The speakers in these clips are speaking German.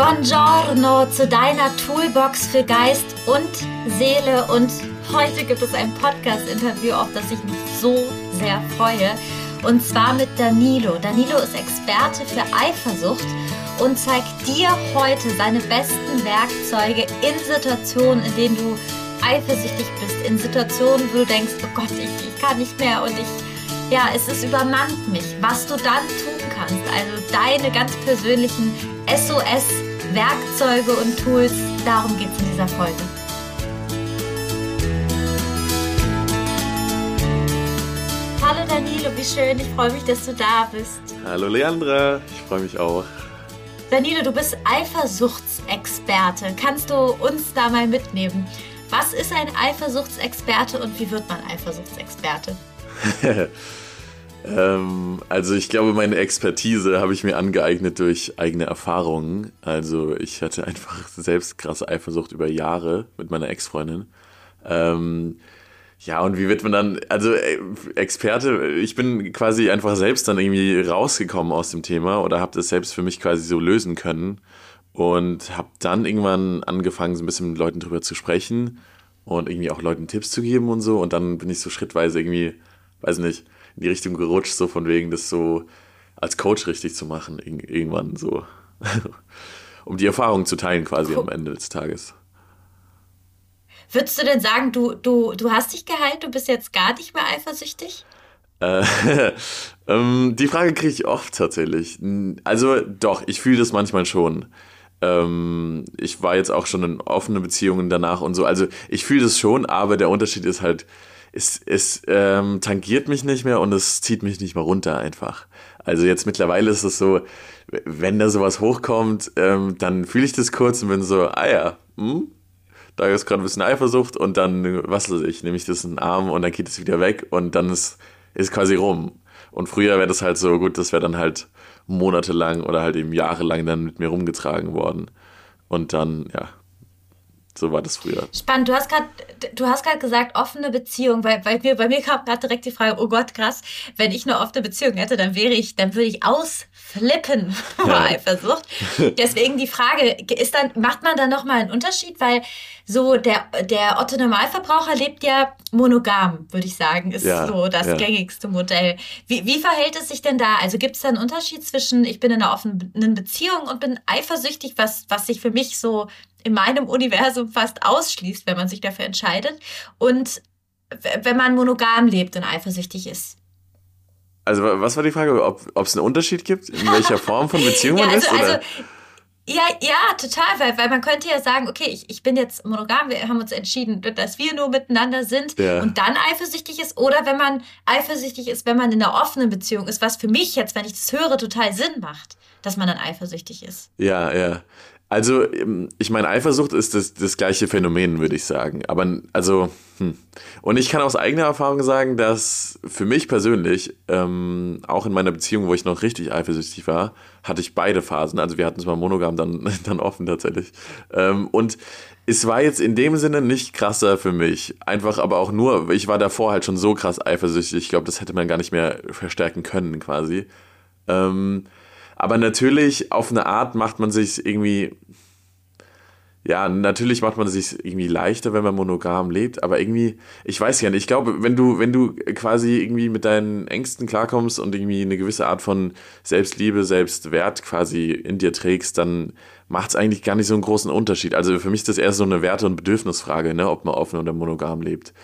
Buongiorno zu deiner Toolbox für Geist und Seele. Und heute gibt es ein Podcast-Interview, auf das ich mich so sehr freue. Und zwar mit Danilo. Danilo ist Experte für Eifersucht und zeigt dir heute seine besten Werkzeuge in Situationen, in denen du eifersüchtig bist, in Situationen, wo du denkst, oh Gott, ich, ich kann nicht mehr und ich, ja, es ist übermannt mich. Was du dann tun kannst, also deine ganz persönlichen SOS-Werkzeuge und Tools, darum geht es in dieser Folge. Hallo Danilo, wie schön, ich freue mich, dass du da bist. Hallo Leandra, ich freue mich auch. Danilo, du bist Eifersuchtsexperte. Kannst du uns da mal mitnehmen? Was ist ein Eifersuchtsexperte und wie wird man Eifersuchtsexperte? ähm, also ich glaube, meine Expertise habe ich mir angeeignet durch eigene Erfahrungen. Also ich hatte einfach selbst krasse Eifersucht über Jahre mit meiner Ex-Freundin. Ähm, ja, und wie wird man dann, also äh, Experte, ich bin quasi einfach selbst dann irgendwie rausgekommen aus dem Thema oder habe das selbst für mich quasi so lösen können und habe dann irgendwann angefangen, so ein bisschen mit Leuten drüber zu sprechen und irgendwie auch Leuten Tipps zu geben und so und dann bin ich so schrittweise irgendwie, weiß nicht, in die Richtung gerutscht, so von wegen das so als Coach richtig zu machen, irgendwann so, um die Erfahrung zu teilen quasi cool. am Ende des Tages. Würdest du denn sagen, du, du, du hast dich geheilt, du bist jetzt gar nicht mehr eifersüchtig? Äh, ähm, die Frage kriege ich oft tatsächlich. Also doch, ich fühle das manchmal schon. Ähm, ich war jetzt auch schon in offenen Beziehungen danach und so. Also ich fühle das schon, aber der Unterschied ist halt, es, es ähm, tangiert mich nicht mehr und es zieht mich nicht mehr runter einfach. Also jetzt mittlerweile ist es so, wenn da sowas hochkommt, ähm, dann fühle ich das kurz und bin so, ah ja, hm, da ist gerade ein bisschen Eifersucht und dann, was weiß ich, nehme ich das in den Arm und dann geht es wieder weg und dann ist, ist quasi rum. Und früher wäre das halt so, gut, das wäre dann halt monatelang oder halt eben jahrelang dann mit mir rumgetragen worden. Und dann, ja, so war das früher. Spannend. Du hast gerade, du hast gerade gesagt, offene Beziehung, weil, weil mir, bei mir kam gerade direkt die Frage, oh Gott, krass, wenn ich eine offene Beziehung hätte, dann wäre ich, dann würde ich ausflippen vor ja. Eifersucht. Deswegen die Frage, ist dann, macht man dann nochmal einen Unterschied? Weil so der, der Otto Normalverbraucher lebt ja monogam, würde ich sagen, ist ja, so das ja. gängigste Modell. Wie, wie verhält es sich denn da? Also gibt es da einen Unterschied zwischen, ich bin in einer offenen Beziehung und bin eifersüchtig, was, was sich für mich so in meinem Universum fast ausschließt, wenn man sich dafür entscheidet. Und wenn man monogam lebt und eifersüchtig ist. Also was war die Frage, ob es einen Unterschied gibt, in welcher Form von Beziehung ja, man also, ist? Oder? Also, ja, ja, total, weil, weil man könnte ja sagen, okay, ich, ich bin jetzt monogam, wir haben uns entschieden, dass wir nur miteinander sind ja. und dann eifersüchtig ist. Oder wenn man eifersüchtig ist, wenn man in einer offenen Beziehung ist, was für mich jetzt, wenn ich das höre, total Sinn macht, dass man dann eifersüchtig ist. Ja, ja. Also, ähm, ich meine, Eifersucht ist das, das gleiche Phänomen, würde ich sagen. Aber, also, hm. Und ich kann aus eigener Erfahrung sagen, dass für mich persönlich, ähm, auch in meiner Beziehung, wo ich noch richtig eifersüchtig war, hatte ich beide Phasen. Also, wir hatten es mal monogam, dann, dann offen tatsächlich. Ähm, und es war jetzt in dem Sinne nicht krasser für mich. Einfach aber auch nur, ich war davor halt schon so krass eifersüchtig. Ich glaube, das hätte man gar nicht mehr verstärken können, quasi. Ähm, aber natürlich, auf eine Art macht man sich irgendwie, ja, natürlich macht man sich irgendwie leichter, wenn man monogam lebt, aber irgendwie, ich weiß ja nicht, ich glaube, wenn du, wenn du quasi irgendwie mit deinen Ängsten klarkommst und irgendwie eine gewisse Art von Selbstliebe, Selbstwert quasi in dir trägst, dann macht es eigentlich gar nicht so einen großen Unterschied. Also für mich ist das eher so eine Werte- und Bedürfnisfrage, ne, ob man offen oder monogam lebt.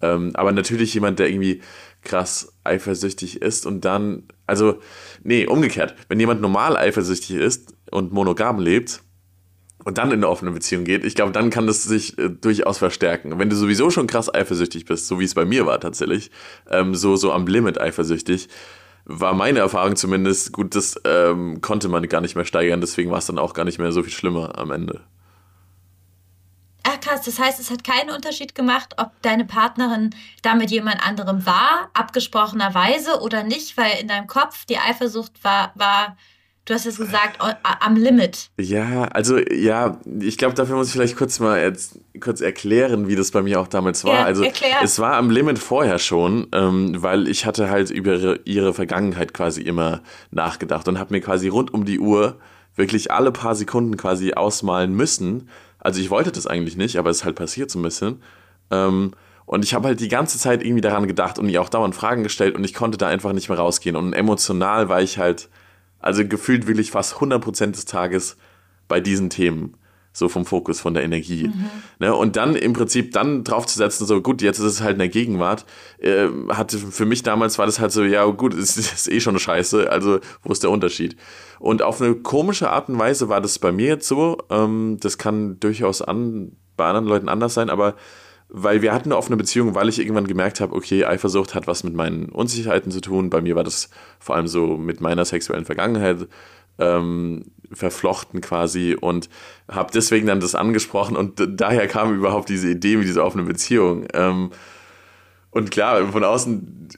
Ähm, aber natürlich jemand, der irgendwie krass eifersüchtig ist und dann, also, nee, umgekehrt. Wenn jemand normal eifersüchtig ist und monogam lebt und dann in eine offene Beziehung geht, ich glaube, dann kann das sich äh, durchaus verstärken. Wenn du sowieso schon krass eifersüchtig bist, so wie es bei mir war tatsächlich, ähm, so, so am Limit eifersüchtig, war meine Erfahrung zumindest, gut, das ähm, konnte man gar nicht mehr steigern, deswegen war es dann auch gar nicht mehr so viel schlimmer am Ende. Krass, das heißt, es hat keinen Unterschied gemacht, ob deine Partnerin da mit jemand anderem war, abgesprochenerweise oder nicht, weil in deinem Kopf die Eifersucht war, war du hast es gesagt, am Limit. Ja, also ja, ich glaube, dafür muss ich vielleicht kurz mal jetzt, kurz erklären, wie das bei mir auch damals war. Ja, also erklär. es war am Limit vorher schon, ähm, weil ich hatte halt über ihre, ihre Vergangenheit quasi immer nachgedacht und habe mir quasi rund um die Uhr wirklich alle paar Sekunden quasi ausmalen müssen. Also ich wollte das eigentlich nicht, aber es ist halt passiert so ein bisschen. Ähm, und ich habe halt die ganze Zeit irgendwie daran gedacht und ihr auch dauernd Fragen gestellt und ich konnte da einfach nicht mehr rausgehen. Und emotional war ich halt, also gefühlt wirklich fast 100% des Tages bei diesen Themen so vom Fokus, von der Energie. Mhm. Ne? Und dann im Prinzip dann draufzusetzen, so gut, jetzt ist es halt in der Gegenwart, äh, hatte für mich damals war das halt so, ja gut, es ist eh schon scheiße, also wo ist der Unterschied? Und auf eine komische Art und Weise war das bei mir jetzt so, ähm, das kann durchaus an, bei anderen Leuten anders sein, aber weil wir hatten eine offene Beziehung, weil ich irgendwann gemerkt habe, okay, Eifersucht hat was mit meinen Unsicherheiten zu tun. Bei mir war das vor allem so mit meiner sexuellen Vergangenheit ähm, verflochten quasi und habe deswegen dann das angesprochen und daher kam überhaupt diese Idee mit dieser offenen Beziehung. Ähm, und klar, von außen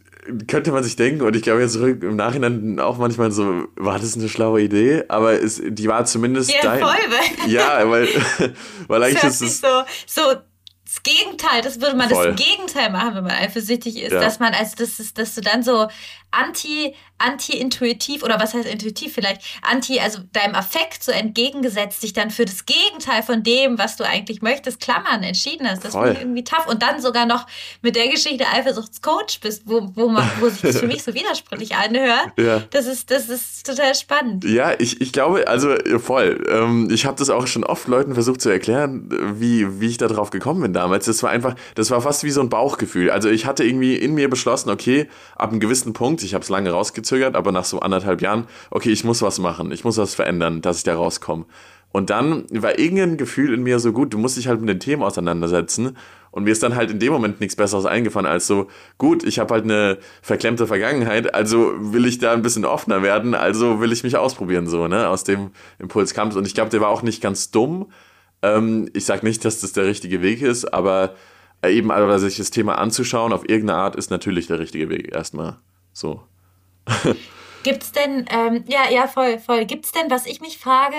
könnte man sich denken, und ich glaube jetzt zurück im Nachhinein auch manchmal so, war das eine schlaue Idee? Aber es, die war zumindest. Ja, dein, voll. Ja, weil, weil eigentlich das ist es. So, so das Gegenteil, das würde man Voll. das Gegenteil machen, wenn man eifersüchtig ist, ja. dass man, also das ist, dass du dann so anti, anti-intuitiv oder was heißt intuitiv vielleicht, anti, also deinem Affekt so entgegengesetzt, dich dann für das Gegenteil von dem, was du eigentlich möchtest, klammern, entschieden hast. Das finde ich irgendwie tough. Und dann sogar noch mit der Geschichte Eifersuchtscoach bist, wo, wo, man, wo sich das für mich so widersprüchlich anhört. Ja. Das ist, das ist total spannend. Ja, ich, ich glaube, also voll. Ähm, ich habe das auch schon oft Leuten versucht zu erklären, wie, wie ich da drauf gekommen bin damals. Das war einfach, das war fast wie so ein Bauchgefühl. Also ich hatte irgendwie in mir beschlossen, okay, ab einem gewissen Punkt, ich habe es lange rausgezögert, aber nach so anderthalb Jahren, okay, ich muss was machen, ich muss was verändern, dass ich da rauskomme. Und dann war irgendein Gefühl in mir so gut, du musst dich halt mit den Themen auseinandersetzen. Und mir ist dann halt in dem Moment nichts Besseres eingefallen als so, gut, ich habe halt eine verklemmte Vergangenheit, also will ich da ein bisschen offener werden, also will ich mich ausprobieren, so, ne? Aus dem Impuls kam es. Und ich glaube, der war auch nicht ganz dumm, ähm, ich sage nicht, dass das der richtige Weg ist, aber eben aber sich das Thema anzuschauen auf irgendeine Art ist natürlich der richtige Weg erstmal. So. Gibt es denn, ähm, ja, ja, voll, voll. Gibt es denn, was ich mich frage,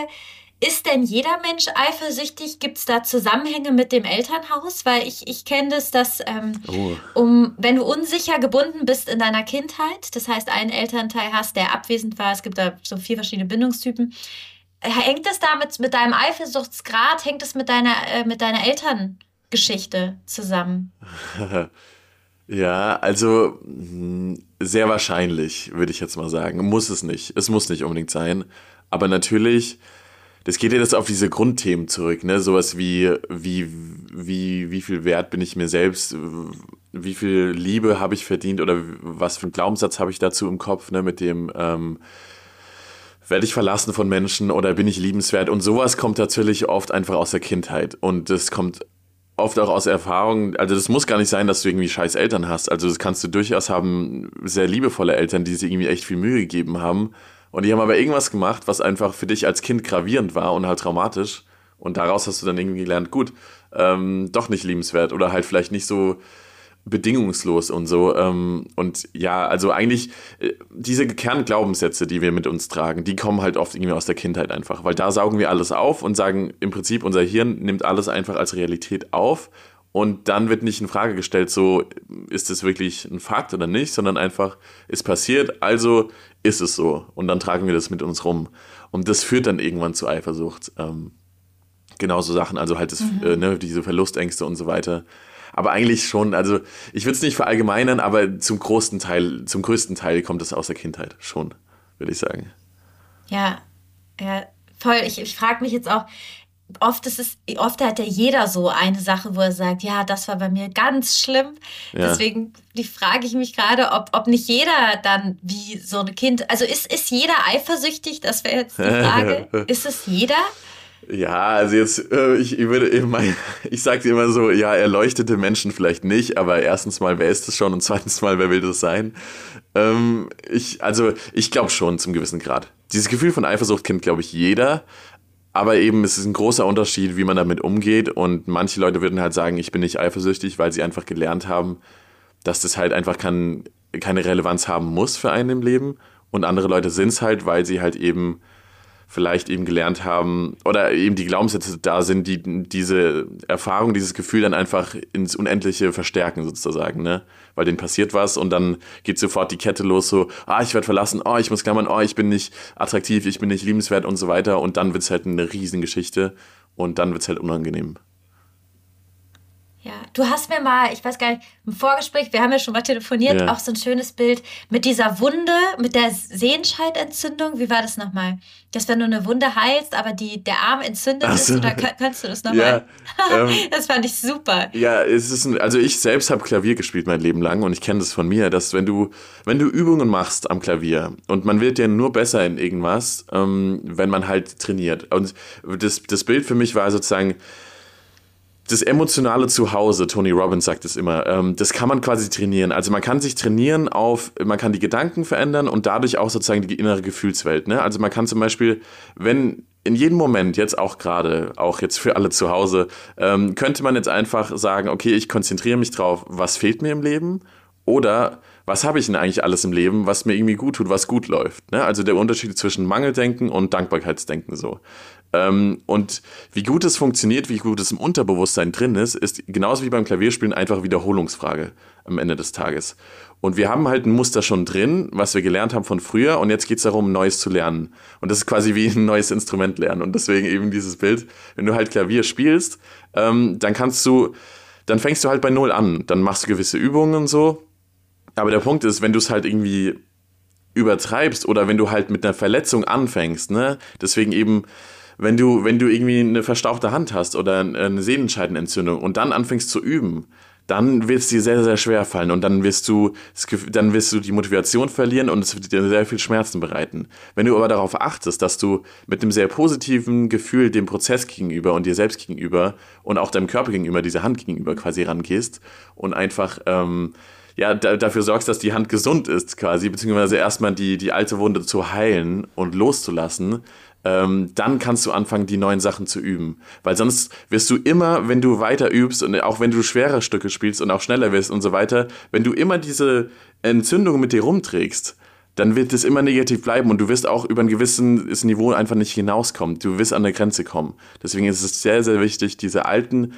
ist denn jeder Mensch eifersüchtig? Gibt es da Zusammenhänge mit dem Elternhaus? Weil ich, ich kenne das, dass ähm, oh. um, wenn du unsicher gebunden bist in deiner Kindheit, das heißt einen Elternteil hast, der abwesend war, es gibt da so vier verschiedene Bindungstypen, hängt es damit mit deinem Eifersuchtsgrad, hängt es mit deiner, äh, mit deiner Elterngeschichte zusammen? ja, also hm, sehr wahrscheinlich, würde ich jetzt mal sagen. Muss es nicht. Es muss nicht unbedingt sein. Aber natürlich, das geht ja jetzt auf diese Grundthemen zurück, ne? Sowas wie, wie, wie, wie viel Wert bin ich mir selbst, wie viel Liebe habe ich verdient oder was für einen Glaubenssatz habe ich dazu im Kopf, ne? Mit dem, ähm, werde ich verlassen von Menschen oder bin ich liebenswert? Und sowas kommt natürlich oft einfach aus der Kindheit. Und das kommt oft auch aus Erfahrung. Also das muss gar nicht sein, dass du irgendwie scheiß Eltern hast. Also das kannst du durchaus haben, sehr liebevolle Eltern, die sich irgendwie echt viel Mühe gegeben haben. Und die haben aber irgendwas gemacht, was einfach für dich als Kind gravierend war und halt traumatisch. Und daraus hast du dann irgendwie gelernt, gut, ähm, doch nicht liebenswert oder halt vielleicht nicht so bedingungslos und so. Ähm, und ja, also eigentlich äh, diese Kernglaubenssätze, die wir mit uns tragen, die kommen halt oft irgendwie aus der Kindheit einfach, weil da saugen wir alles auf und sagen im Prinzip, unser Hirn nimmt alles einfach als Realität auf und dann wird nicht in Frage gestellt, so ist es wirklich ein Fakt oder nicht, sondern einfach ist passiert, also ist es so und dann tragen wir das mit uns rum und das führt dann irgendwann zu Eifersucht. Ähm, genauso Sachen, also halt das, mhm. äh, ne, diese Verlustängste und so weiter aber eigentlich schon, also ich würde es nicht verallgemeinern, aber zum großen Teil, zum größten Teil kommt es aus der Kindheit schon, würde ich sagen. Ja, ja, voll. Ich, ich frage mich jetzt auch, oft ist es, oft hat ja jeder so eine Sache, wo er sagt, ja, das war bei mir ganz schlimm. Ja. Deswegen die frage ich mich gerade, ob, ob nicht jeder dann wie so ein Kind, also ist, ist jeder eifersüchtig? Das wäre jetzt die Frage. ist es jeder? Ja, also jetzt, äh, ich, ich würde mal, ich sage dir immer so, ja, erleuchtete Menschen vielleicht nicht, aber erstens mal, wer ist das schon und zweitens mal, wer will das sein? Ähm, ich, also, ich glaube schon zum gewissen Grad. Dieses Gefühl von Eifersucht kennt, glaube ich, jeder, aber eben es ist ein großer Unterschied, wie man damit umgeht und manche Leute würden halt sagen, ich bin nicht eifersüchtig, weil sie einfach gelernt haben, dass das halt einfach kann, keine Relevanz haben muss für einen im Leben und andere Leute sind es halt, weil sie halt eben vielleicht eben gelernt haben oder eben die Glaubenssätze da sind, die diese Erfahrung, dieses Gefühl dann einfach ins Unendliche verstärken sozusagen, ne? Weil denen passiert was und dann geht sofort die Kette los, so, ah, ich werde verlassen, oh, ich muss klammern, oh, ich bin nicht attraktiv, ich bin nicht liebenswert und so weiter und dann wird es halt eine Riesengeschichte und dann wird es halt unangenehm. Ja, du hast mir mal, ich weiß gar nicht, im Vorgespräch, wir haben ja schon mal telefoniert, ja. auch so ein schönes Bild mit dieser Wunde, mit der Sehenscheidentzündung. Wie war das nochmal? Dass wenn du eine Wunde heilst, aber die, der Arm entzündet so. ist, oder kannst du das nochmal? Ja, ähm, das fand ich super. Ja, es ist ein, also ich selbst habe Klavier gespielt mein Leben lang und ich kenne das von mir, dass wenn du, wenn du Übungen machst am Klavier und man wird ja nur besser in irgendwas, ähm, wenn man halt trainiert. Und das, das Bild für mich war sozusagen, das emotionale Zuhause, Tony Robbins sagt es immer, ähm, das kann man quasi trainieren. Also man kann sich trainieren auf, man kann die Gedanken verändern und dadurch auch sozusagen die innere Gefühlswelt. Ne? Also man kann zum Beispiel, wenn in jedem Moment, jetzt auch gerade, auch jetzt für alle zu Hause, ähm, könnte man jetzt einfach sagen, okay, ich konzentriere mich drauf, was fehlt mir im Leben oder was habe ich denn eigentlich alles im Leben, was mir irgendwie gut tut, was gut läuft. Ne? Also der Unterschied zwischen Mangeldenken und Dankbarkeitsdenken so. Ähm, und wie gut es funktioniert, wie gut es im Unterbewusstsein drin ist, ist genauso wie beim Klavierspielen einfach Wiederholungsfrage am Ende des Tages. Und wir haben halt ein Muster schon drin, was wir gelernt haben von früher, und jetzt geht es darum, Neues zu lernen. Und das ist quasi wie ein neues Instrument lernen. Und deswegen eben dieses Bild, wenn du halt Klavier spielst, ähm, dann kannst du, dann fängst du halt bei Null an. Dann machst du gewisse Übungen und so. Aber der Punkt ist, wenn du es halt irgendwie übertreibst oder wenn du halt mit einer Verletzung anfängst, ne, deswegen eben wenn du, wenn du irgendwie eine verstauchte Hand hast oder eine Sehnenscheidenentzündung und dann anfängst zu üben, dann wird es dir sehr, sehr schwer fallen und dann wirst du, dann wirst du die Motivation verlieren und es wird dir sehr viel Schmerzen bereiten. Wenn du aber darauf achtest, dass du mit einem sehr positiven Gefühl dem Prozess gegenüber und dir selbst gegenüber und auch deinem Körper gegenüber, dieser Hand gegenüber quasi rangehst und einfach, ähm, ja, da, dafür sorgst, dass die Hand gesund ist quasi, beziehungsweise erstmal die, die alte Wunde zu heilen und loszulassen, ähm, dann kannst du anfangen, die neuen Sachen zu üben. Weil sonst wirst du immer, wenn du weiter übst und auch wenn du schwere Stücke spielst und auch schneller wirst und so weiter, wenn du immer diese Entzündung mit dir rumträgst, dann wird es immer negativ bleiben und du wirst auch über ein gewisses Niveau einfach nicht hinauskommen. Du wirst an der Grenze kommen. Deswegen ist es sehr, sehr wichtig, diese alten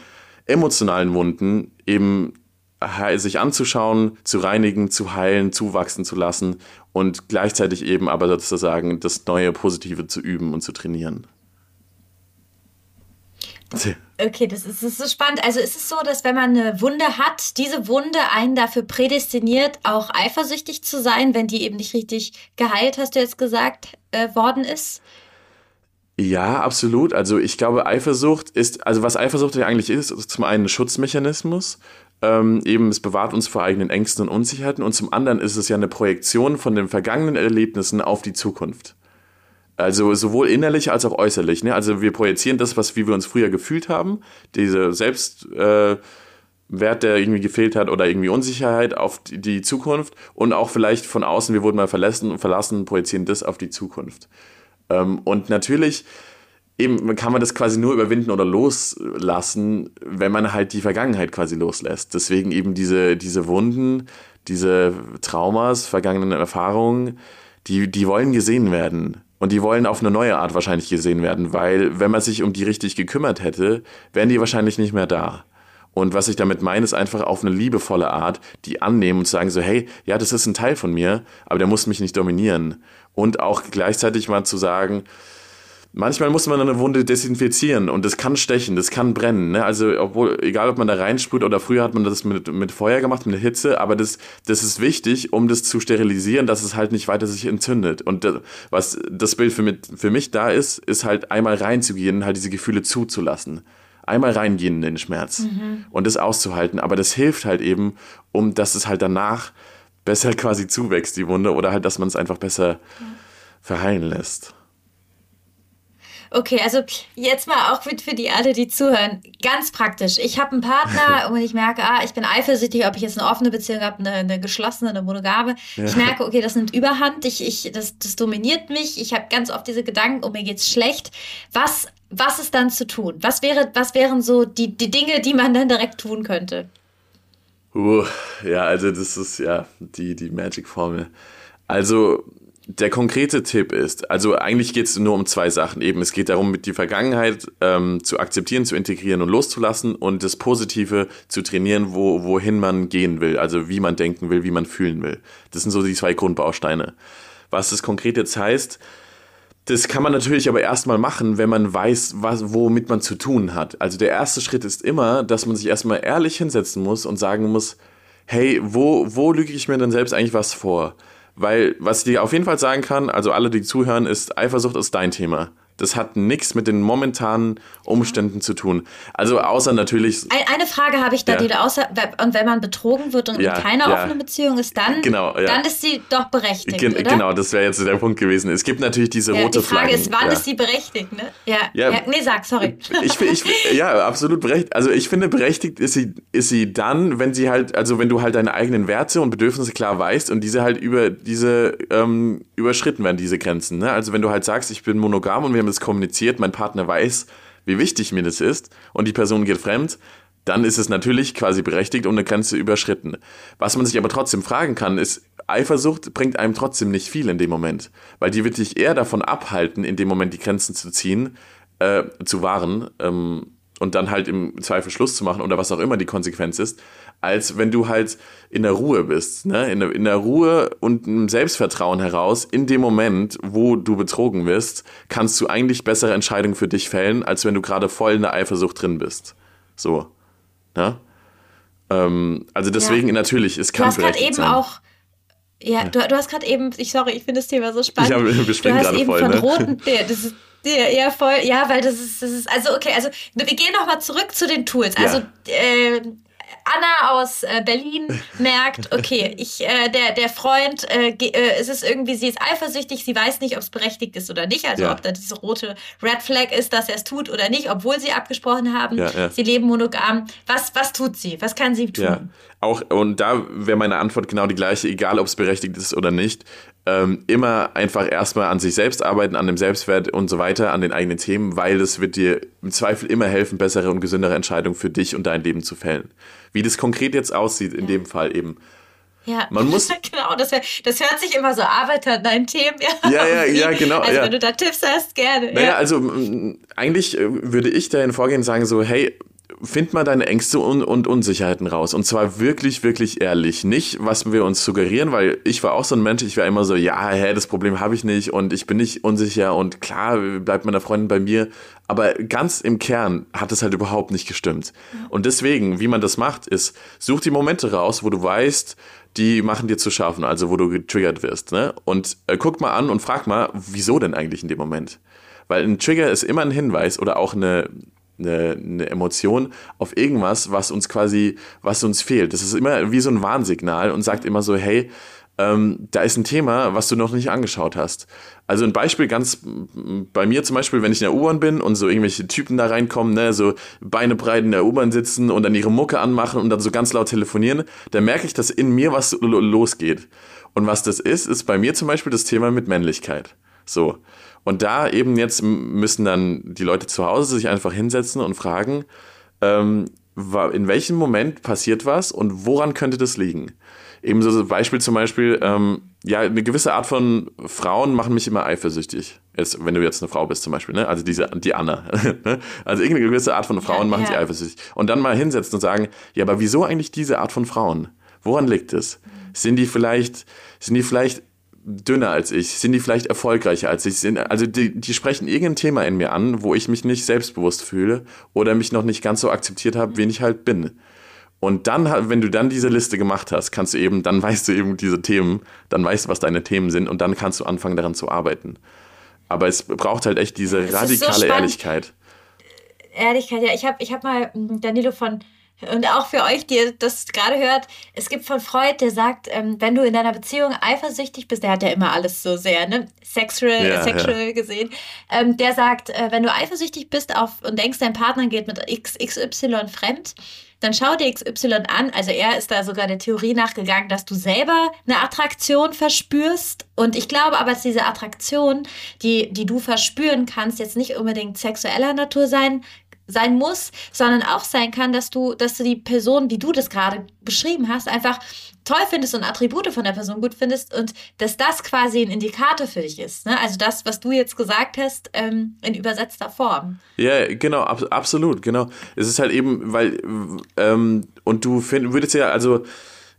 emotionalen Wunden eben sich anzuschauen, zu reinigen, zu heilen, zuwachsen zu lassen und gleichzeitig eben aber sozusagen das neue Positive zu üben und zu trainieren. Okay, das ist, das ist so spannend. Also ist es so, dass wenn man eine Wunde hat, diese Wunde einen dafür prädestiniert, auch eifersüchtig zu sein, wenn die eben nicht richtig geheilt, hast du jetzt gesagt, äh, worden ist? Ja, absolut. Also ich glaube, Eifersucht ist, also was Eifersucht ja eigentlich ist, ist zum einen ein Schutzmechanismus ähm, eben, es bewahrt uns vor eigenen Ängsten und Unsicherheiten und zum anderen ist es ja eine Projektion von den vergangenen Erlebnissen auf die Zukunft. Also sowohl innerlich als auch äußerlich. Ne? Also wir projizieren das, was wie wir uns früher gefühlt haben, diese Selbstwert, äh, der irgendwie gefehlt hat oder irgendwie Unsicherheit auf die Zukunft und auch vielleicht von außen, wir wurden mal verlassen, verlassen projizieren das auf die Zukunft. Ähm, und natürlich eben kann man das quasi nur überwinden oder loslassen, wenn man halt die Vergangenheit quasi loslässt. Deswegen eben diese, diese Wunden, diese Traumas, vergangenen Erfahrungen, die, die wollen gesehen werden. Und die wollen auf eine neue Art wahrscheinlich gesehen werden, weil wenn man sich um die richtig gekümmert hätte, wären die wahrscheinlich nicht mehr da. Und was ich damit meine, ist einfach auf eine liebevolle Art, die annehmen und sagen so, hey, ja, das ist ein Teil von mir, aber der muss mich nicht dominieren. Und auch gleichzeitig mal zu sagen, Manchmal muss man eine Wunde desinfizieren und das kann stechen, das kann brennen. Ne? Also, obwohl, egal ob man da reinsprüht oder früher hat man das mit, mit Feuer gemacht, mit Hitze, aber das, das ist wichtig, um das zu sterilisieren, dass es halt nicht weiter sich entzündet. Und das, was das Bild für, mit, für mich da ist, ist halt einmal reinzugehen, halt diese Gefühle zuzulassen. Einmal reingehen in den Schmerz mhm. und das auszuhalten. Aber das hilft halt eben, um dass es halt danach besser quasi zuwächst, die Wunde, oder halt, dass man es einfach besser ja. verheilen lässt. Okay, also jetzt mal auch für die alle, die zuhören, ganz praktisch. Ich habe einen Partner und ich merke, ah, ich bin eifersüchtig, ob ich jetzt eine offene Beziehung habe, eine, eine geschlossene, eine monogame. Ja. Ich merke, okay, das nimmt Überhand, ich, ich, das, das dominiert mich. Ich habe ganz oft diese Gedanken, oh, mir geht's schlecht. Was, was ist dann zu tun? Was, wäre, was wären so die, die Dinge, die man dann direkt tun könnte? Uh, ja, also das ist ja die, die Magic-Formel. Also der konkrete Tipp ist, also eigentlich geht es nur um zwei Sachen. Eben, es geht darum, die Vergangenheit ähm, zu akzeptieren, zu integrieren und loszulassen und das Positive zu trainieren, wo, wohin man gehen will, also wie man denken will, wie man fühlen will. Das sind so die zwei Grundbausteine. Was das konkret jetzt heißt, das kann man natürlich aber erstmal machen, wenn man weiß, was, womit man zu tun hat. Also der erste Schritt ist immer, dass man sich erstmal ehrlich hinsetzen muss und sagen muss, hey, wo, wo lüge ich mir denn selbst eigentlich was vor? Weil, was ich dir auf jeden Fall sagen kann, also alle, die zuhören, ist, Eifersucht ist dein Thema. Das hat nichts mit den momentanen Umständen zu tun. Also außer natürlich. Eine Frage habe ich da, ja. die außer und wenn man betrogen wird und ja, in keiner ja. offenen Beziehung ist, dann, genau, dann ist sie doch berechtigt. Gen oder? Genau, das wäre jetzt der Punkt gewesen. Es gibt natürlich diese rote Flagge. Die Frage ist, wann ist sie berechtigt? Ne? Ja. Ja. Nee, sag, sorry. Ich, ich, ja, absolut berechtigt. Also ich finde, berechtigt ist sie, ist sie dann, wenn sie halt, also wenn du halt deine eigenen Werte und Bedürfnisse klar weißt und diese halt über diese ähm, überschritten werden, diese Grenzen. Ne? Also wenn du halt sagst, ich bin monogam und wir haben das kommuniziert, mein Partner weiß, wie wichtig mir das ist und die Person geht fremd, dann ist es natürlich quasi berechtigt und eine Grenze überschritten. Was man sich aber trotzdem fragen kann, ist, Eifersucht bringt einem trotzdem nicht viel in dem Moment, weil die wird dich eher davon abhalten, in dem Moment die Grenzen zu ziehen, äh, zu wahren ähm, und dann halt im Zweifel Schluss zu machen oder was auch immer die Konsequenz ist, als wenn du halt in der Ruhe bist, ne? in, der, in der Ruhe und im Selbstvertrauen heraus, in dem Moment, wo du betrogen wirst, kannst du eigentlich bessere Entscheidungen für dich fällen, als wenn du gerade voll in der Eifersucht drin bist. So. Ne? Ähm, also deswegen ja. natürlich, es kann Du hast gerade eben sein. auch ja, du, du hast gerade eben, ich sorry, ich finde das Thema so spannend. Ich hab, wir springen gerade voll, von ne? roten, ja, das ist ja, ja, voll, ja, weil das ist, das ist, also okay, also wir gehen nochmal zurück zu den Tools. Also ja. äh, Anna aus äh, Berlin merkt, okay, ich, äh, der, der Freund, äh, äh, es ist irgendwie, sie ist eifersüchtig, sie weiß nicht, ob es berechtigt ist oder nicht, also ja. ob da diese rote Red Flag ist, dass er es tut oder nicht, obwohl sie abgesprochen haben, ja, ja. sie leben monogam. Was, was tut sie? Was kann sie tun? Auch, und da wäre meine Antwort genau die gleiche, egal ob es berechtigt ist oder nicht ähm, immer einfach erstmal an sich selbst arbeiten, an dem Selbstwert und so weiter, an den eigenen Themen, weil das wird dir im Zweifel immer helfen, bessere und gesündere Entscheidungen für dich und dein Leben zu fällen. Wie das konkret jetzt aussieht, in ja. dem Fall eben. Ja, man muss. genau, das, das hört sich immer so Arbeiter an deinen Themen. Ja, ja, ja, ja genau. Also, ja. wenn du da Tipps hast, gerne. Naja, ja. also eigentlich äh, würde ich dahin vorgehen und sagen so, hey, find mal deine Ängste und, und, Unsicherheiten raus. Und zwar wirklich, wirklich ehrlich. Nicht, was wir uns suggerieren, weil ich war auch so ein Mensch, ich war immer so, ja, hä, das Problem habe ich nicht und ich bin nicht unsicher und klar bleibt meine Freundin bei mir. Aber ganz im Kern hat es halt überhaupt nicht gestimmt. Und deswegen, wie man das macht, ist, such die Momente raus, wo du weißt, die machen dir zu schaffen, also wo du getriggert wirst. Ne? Und äh, guck mal an und frag mal, wieso denn eigentlich in dem Moment? Weil ein Trigger ist immer ein Hinweis oder auch eine, eine, eine Emotion auf irgendwas, was uns quasi, was uns fehlt. Das ist immer wie so ein Warnsignal und sagt immer so, hey, ähm, da ist ein Thema, was du noch nicht angeschaut hast. Also ein Beispiel ganz bei mir zum Beispiel, wenn ich in der U-Bahn bin und so irgendwelche Typen da reinkommen, ne, so Beine breit in der U-Bahn sitzen und dann ihre Mucke anmachen und dann so ganz laut telefonieren, dann merke ich, dass in mir was losgeht. Und was das ist, ist bei mir zum Beispiel das Thema mit Männlichkeit. So. Und da eben jetzt müssen dann die Leute zu Hause sich einfach hinsetzen und fragen, ähm, in welchem Moment passiert was und woran könnte das liegen? Ebenso so Beispiel zum Beispiel, ähm, ja, eine gewisse Art von Frauen machen mich immer eifersüchtig. Jetzt, wenn du jetzt eine Frau bist zum Beispiel, ne? Also diese, die Anna. Ne? also irgendeine gewisse Art von Frauen ja, machen ja. sie eifersüchtig. Und dann mal hinsetzen und sagen, ja, aber wieso eigentlich diese Art von Frauen? Woran liegt es? Sind die vielleicht, sind die vielleicht dünner als ich? Sind die vielleicht erfolgreicher als ich? Sind, also die, die sprechen irgendein Thema in mir an, wo ich mich nicht selbstbewusst fühle oder mich noch nicht ganz so akzeptiert habe, wen ich halt bin. Und dann, wenn du dann diese Liste gemacht hast, kannst du eben, dann weißt du eben diese Themen, dann weißt du, was deine Themen sind und dann kannst du anfangen, daran zu arbeiten. Aber es braucht halt echt diese radikale so Ehrlichkeit. Ehrlichkeit, ja. Ich habe ich hab mal hm, Danilo von und auch für euch, die das gerade hört, es gibt von Freud, der sagt, ähm, wenn du in deiner Beziehung eifersüchtig bist, der hat ja immer alles so sehr, ne, sexual, ja, sexual ja. gesehen, ähm, der sagt, äh, wenn du eifersüchtig bist auf und denkst, dein Partner geht mit XY fremd, dann schau dir XY an. Also er ist da sogar der Theorie nachgegangen, dass du selber eine Attraktion verspürst. Und ich glaube aber, dass diese Attraktion, die, die du verspüren kannst, jetzt nicht unbedingt sexueller Natur sein sein muss, sondern auch sein kann, dass du, dass du die Person, wie du das gerade beschrieben hast, einfach toll findest und Attribute von der Person gut findest und dass das quasi ein Indikator für dich ist. Ne? Also das, was du jetzt gesagt hast, ähm, in übersetzter Form. Ja, genau, ab, absolut, genau. Es ist halt eben, weil, ähm, und du find, würdest ja, also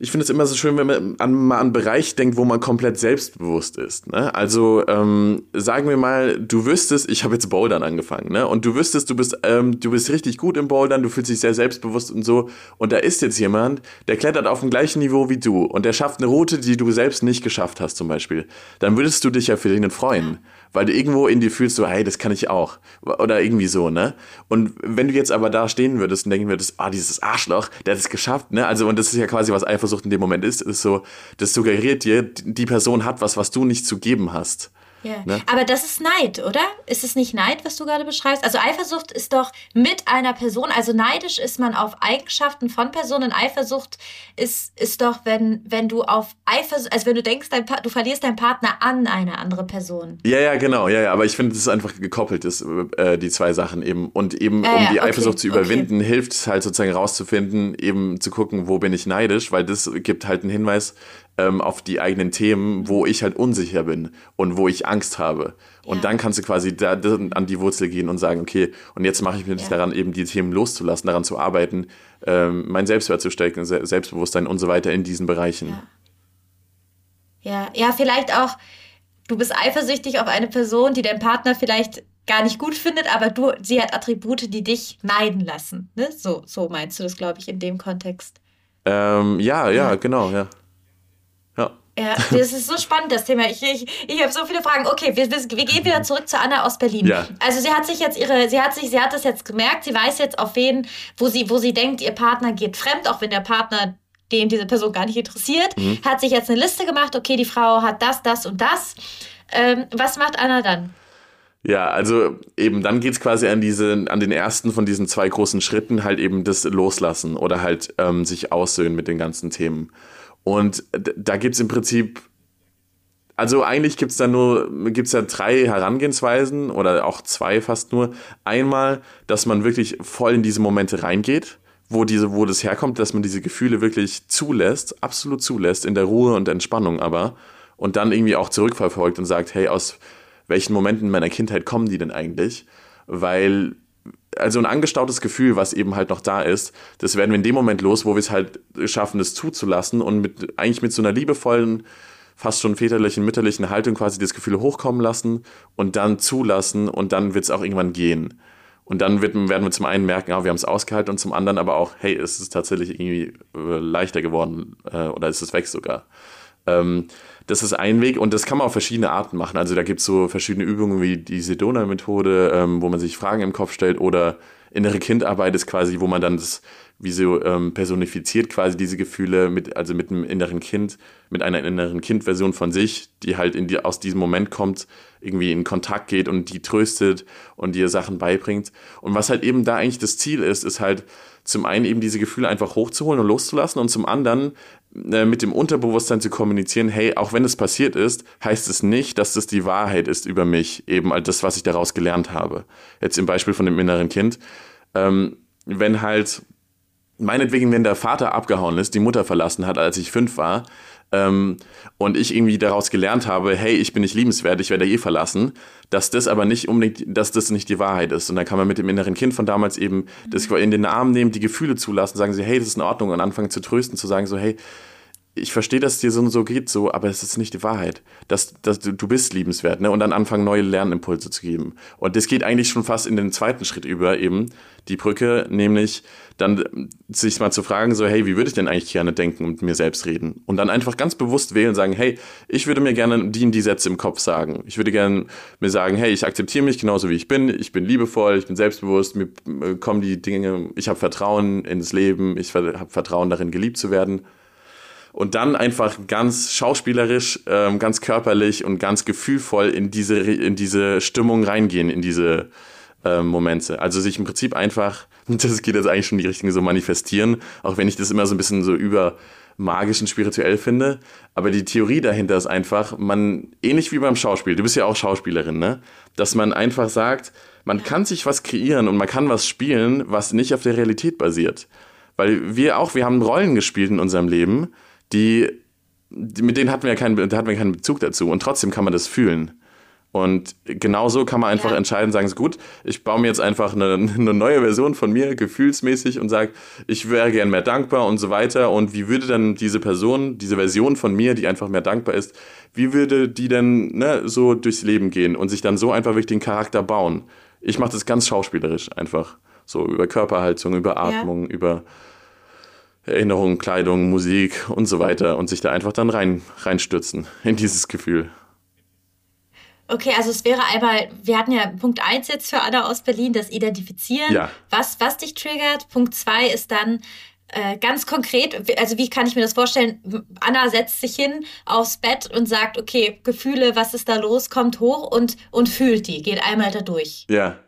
ich finde es immer so schön, wenn man an, mal an einen Bereich denkt, wo man komplett selbstbewusst ist. Ne? Also ähm, sagen wir mal, du wüsstest, ich habe jetzt Bouldern angefangen, ne? Und du wüsstest, du bist, ähm, du bist richtig gut im Bouldern, du fühlst dich sehr selbstbewusst und so. Und da ist jetzt jemand, der klettert auf dem gleichen Niveau wie du und der schafft eine Route, die du selbst nicht geschafft hast, zum Beispiel. Dann würdest du dich ja für den freuen weil du irgendwo in dir fühlst, so, hey, das kann ich auch. Oder irgendwie so, ne? Und wenn du jetzt aber da stehen würdest und denken würdest, ah, dieses Arschloch, der hat es geschafft, ne? Also, und das ist ja quasi, was Eifersucht in dem Moment ist, ist so, das suggeriert dir, die Person hat was, was du nicht zu geben hast. Ja. Ne? Aber das ist Neid, oder? Ist es nicht Neid, was du gerade beschreibst? Also Eifersucht ist doch mit einer Person, also neidisch ist man auf Eigenschaften von Personen. Eifersucht ist, ist doch, wenn, wenn du auf Eifersucht, also wenn du denkst, dein du verlierst deinen Partner an eine andere Person. Ja, ja, genau, ja, ja. Aber ich finde, es ist einfach gekoppelt, ist, äh, die zwei Sachen eben. Und eben, ja, um die okay, Eifersucht zu überwinden, okay. hilft es halt sozusagen rauszufinden, eben zu gucken, wo bin ich neidisch, weil das gibt halt einen Hinweis, ähm, auf die eigenen Themen, wo ich halt unsicher bin und wo ich Angst habe. Und ja. dann kannst du quasi da, an die Wurzel gehen und sagen, okay, und jetzt mache ich mich ja. daran, eben die Themen loszulassen, daran zu arbeiten, ähm, mein Selbstwert zu stärken, Selbstbewusstsein und so weiter in diesen Bereichen. Ja. ja, ja, vielleicht auch, du bist eifersüchtig auf eine Person, die dein Partner vielleicht gar nicht gut findet, aber du, sie hat Attribute, die dich neiden lassen. Ne? So, so meinst du das, glaube ich, in dem Kontext. Ähm, ja, ja, genau, ja. Ja, das ist so spannend, das Thema. Ich, ich, ich habe so viele Fragen. Okay, wir, wir, gehen wieder zurück zu Anna aus Berlin. Ja. Also sie hat sich jetzt ihre, sie hat sich, sie hat das jetzt gemerkt, sie weiß jetzt auf wen, wo sie, wo sie denkt, ihr Partner geht fremd, auch wenn der Partner den diese Person gar nicht interessiert, mhm. hat sich jetzt eine Liste gemacht, okay, die Frau hat das, das und das. Ähm, was macht Anna dann? Ja, also eben dann geht es quasi an diese, an den ersten von diesen zwei großen Schritten, halt eben das Loslassen oder halt ähm, sich aussöhnen mit den ganzen Themen. Und da gibt es im Prinzip, also eigentlich gibt es da nur, gibt es da drei Herangehensweisen oder auch zwei fast nur. Einmal, dass man wirklich voll in diese Momente reingeht, wo, diese, wo das herkommt, dass man diese Gefühle wirklich zulässt, absolut zulässt, in der Ruhe und Entspannung aber. Und dann irgendwie auch zurückverfolgt und sagt, hey, aus welchen Momenten meiner Kindheit kommen die denn eigentlich? Weil also ein angestautes Gefühl, was eben halt noch da ist, das werden wir in dem Moment los, wo wir es halt schaffen, es zuzulassen und mit, eigentlich mit so einer liebevollen, fast schon väterlichen, mütterlichen Haltung quasi das Gefühl hochkommen lassen und dann zulassen und dann wird es auch irgendwann gehen. Und dann wird, werden wir zum einen merken, ja, wir haben es ausgehalten und zum anderen aber auch, hey, ist es tatsächlich irgendwie äh, leichter geworden äh, oder ist es weg sogar. Ähm, das ist ein Weg und das kann man auf verschiedene Arten machen. Also da gibt es so verschiedene Übungen wie die Sedona-Methode, ähm, wo man sich Fragen im Kopf stellt oder innere Kindarbeit ist quasi, wo man dann das wie so ähm, personifiziert quasi diese Gefühle mit, also mit einem inneren Kind, mit einer inneren Kindversion von sich, die halt in die, aus diesem Moment kommt, irgendwie in Kontakt geht und die tröstet und dir Sachen beibringt. Und was halt eben da eigentlich das Ziel ist, ist halt zum einen eben diese Gefühle einfach hochzuholen und loszulassen und zum anderen äh, mit dem Unterbewusstsein zu kommunizieren, hey, auch wenn es passiert ist, heißt es nicht, dass das die Wahrheit ist über mich, eben all das, was ich daraus gelernt habe. Jetzt im Beispiel von dem inneren Kind. Ähm, wenn halt, meinetwegen, wenn der Vater abgehauen ist, die Mutter verlassen hat, als ich fünf war, ähm, und ich irgendwie daraus gelernt habe, hey, ich bin nicht liebenswert, ich werde eh verlassen, dass das aber nicht unbedingt, dass das nicht die Wahrheit ist. Und dann kann man mit dem inneren Kind von damals eben das in den Arm nehmen, die Gefühle zulassen, sagen sie, hey, das ist in Ordnung und anfangen zu trösten, zu sagen so, hey, ich verstehe, dass es dir so und so geht, so, aber es ist nicht die Wahrheit. Das, das, du bist liebenswert, ne? Und dann anfangen, neue Lernimpulse zu geben. Und das geht eigentlich schon fast in den zweiten Schritt über, eben, die Brücke, nämlich dann sich mal zu fragen, so, hey, wie würde ich denn eigentlich gerne denken und mir selbst reden? Und dann einfach ganz bewusst wählen, sagen, hey, ich würde mir gerne die und die Sätze im Kopf sagen. Ich würde gerne mir sagen, hey, ich akzeptiere mich genauso wie ich bin, ich bin liebevoll, ich bin selbstbewusst, mir äh, kommen die Dinge, ich habe Vertrauen ins Leben, ich habe Vertrauen darin, geliebt zu werden und dann einfach ganz schauspielerisch, ähm, ganz körperlich und ganz gefühlvoll in diese, in diese Stimmung reingehen, in diese ähm, Momente. Also sich im Prinzip einfach, das geht jetzt eigentlich schon in die Richtung so manifestieren, auch wenn ich das immer so ein bisschen so über magisch und spirituell finde. Aber die Theorie dahinter ist einfach, man, ähnlich wie beim Schauspiel, du bist ja auch Schauspielerin, ne? Dass man einfach sagt, man kann sich was kreieren und man kann was spielen, was nicht auf der Realität basiert. Weil wir auch, wir haben Rollen gespielt in unserem Leben, die, die mit denen hatten wir, keinen, da hatten wir keinen Bezug dazu und trotzdem kann man das fühlen. Und genauso kann man einfach ja. entscheiden, sagen, gut, ich baue mir jetzt einfach eine, eine neue Version von mir, gefühlsmäßig, und sage, ich wäre gern mehr dankbar und so weiter. Und wie würde dann diese Person, diese Version von mir, die einfach mehr dankbar ist, wie würde die denn ne, so durchs Leben gehen und sich dann so einfach wirklich den Charakter bauen? Ich mache das ganz schauspielerisch einfach. So über Körperhaltung, über Atmung, ja. über Erinnerung, Kleidung, Musik und so weiter und sich da einfach dann rein, reinstürzen in dieses Gefühl. Okay, also es wäre einmal, wir hatten ja Punkt 1 jetzt für Anna aus Berlin, das Identifizieren, ja. was, was dich triggert. Punkt 2 ist dann äh, ganz konkret, also wie kann ich mir das vorstellen? Anna setzt sich hin aufs Bett und sagt, okay, Gefühle, was ist da los, kommt hoch und, und fühlt die, geht einmal da durch. Ja,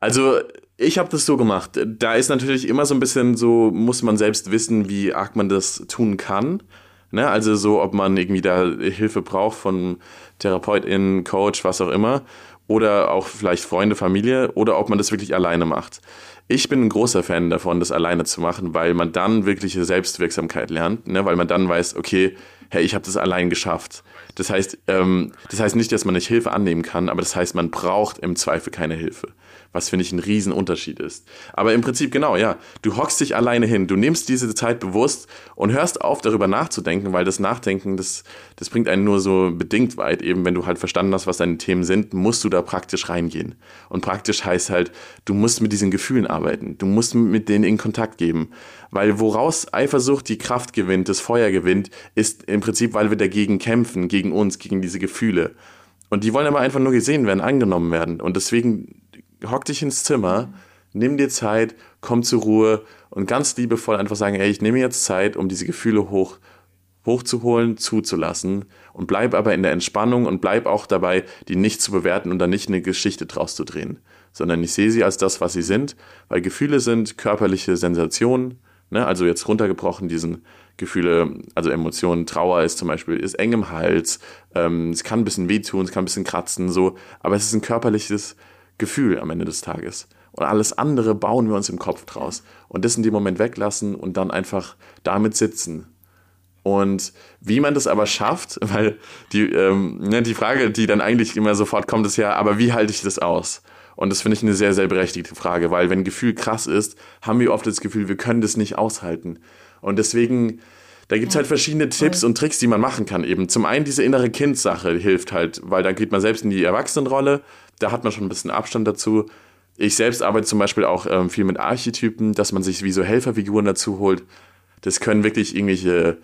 also ich habe das so gemacht. Da ist natürlich immer so ein bisschen so, muss man selbst wissen, wie arg man das tun kann. Ne? Also so, ob man irgendwie da Hilfe braucht von Therapeutin, Coach, was auch immer. Oder auch vielleicht Freunde, Familie. Oder ob man das wirklich alleine macht. Ich bin ein großer Fan davon, das alleine zu machen, weil man dann wirkliche Selbstwirksamkeit lernt. Ne? Weil man dann weiß, okay, hey, ich habe das allein geschafft. Das heißt, ähm, das heißt nicht, dass man nicht Hilfe annehmen kann, aber das heißt, man braucht im Zweifel keine Hilfe was finde ich ein Riesenunterschied ist. Aber im Prinzip genau, ja, du hockst dich alleine hin, du nimmst diese Zeit bewusst und hörst auf, darüber nachzudenken, weil das Nachdenken, das, das bringt einen nur so bedingt weit. Eben wenn du halt verstanden hast, was deine Themen sind, musst du da praktisch reingehen. Und praktisch heißt halt, du musst mit diesen Gefühlen arbeiten, du musst mit denen in Kontakt geben. Weil woraus Eifersucht die Kraft gewinnt, das Feuer gewinnt, ist im Prinzip, weil wir dagegen kämpfen, gegen uns, gegen diese Gefühle. Und die wollen aber einfach nur gesehen werden, angenommen werden. Und deswegen hock dich ins Zimmer, nimm dir Zeit, komm zur Ruhe und ganz liebevoll einfach sagen, ey, ich nehme jetzt Zeit, um diese Gefühle hoch, hochzuholen, zuzulassen und bleib aber in der Entspannung und bleib auch dabei, die nicht zu bewerten und dann nicht eine Geschichte draus zu drehen, sondern ich sehe sie als das, was sie sind, weil Gefühle sind körperliche Sensationen, ne? also jetzt runtergebrochen diesen Gefühle, also Emotionen, Trauer ist zum Beispiel, ist eng im Hals, ähm, es kann ein bisschen wehtun, es kann ein bisschen kratzen, so, aber es ist ein körperliches Gefühl am Ende des Tages. Und alles andere bauen wir uns im Kopf draus. Und das in dem Moment weglassen und dann einfach damit sitzen. Und wie man das aber schafft, weil die, ähm, ne, die Frage, die dann eigentlich immer sofort kommt, ist ja, aber wie halte ich das aus? Und das finde ich eine sehr, sehr berechtigte Frage, weil wenn Gefühl krass ist, haben wir oft das Gefühl, wir können das nicht aushalten. Und deswegen, da gibt es ja, halt verschiedene Tipps und Tricks, die man machen kann. Eben zum einen diese innere Kindsache hilft halt, weil dann geht man selbst in die Erwachsenenrolle da hat man schon ein bisschen Abstand dazu. Ich selbst arbeite zum Beispiel auch ähm, viel mit Archetypen, dass man sich wie so Helferfiguren dazu holt. Das können wirklich irgendwelche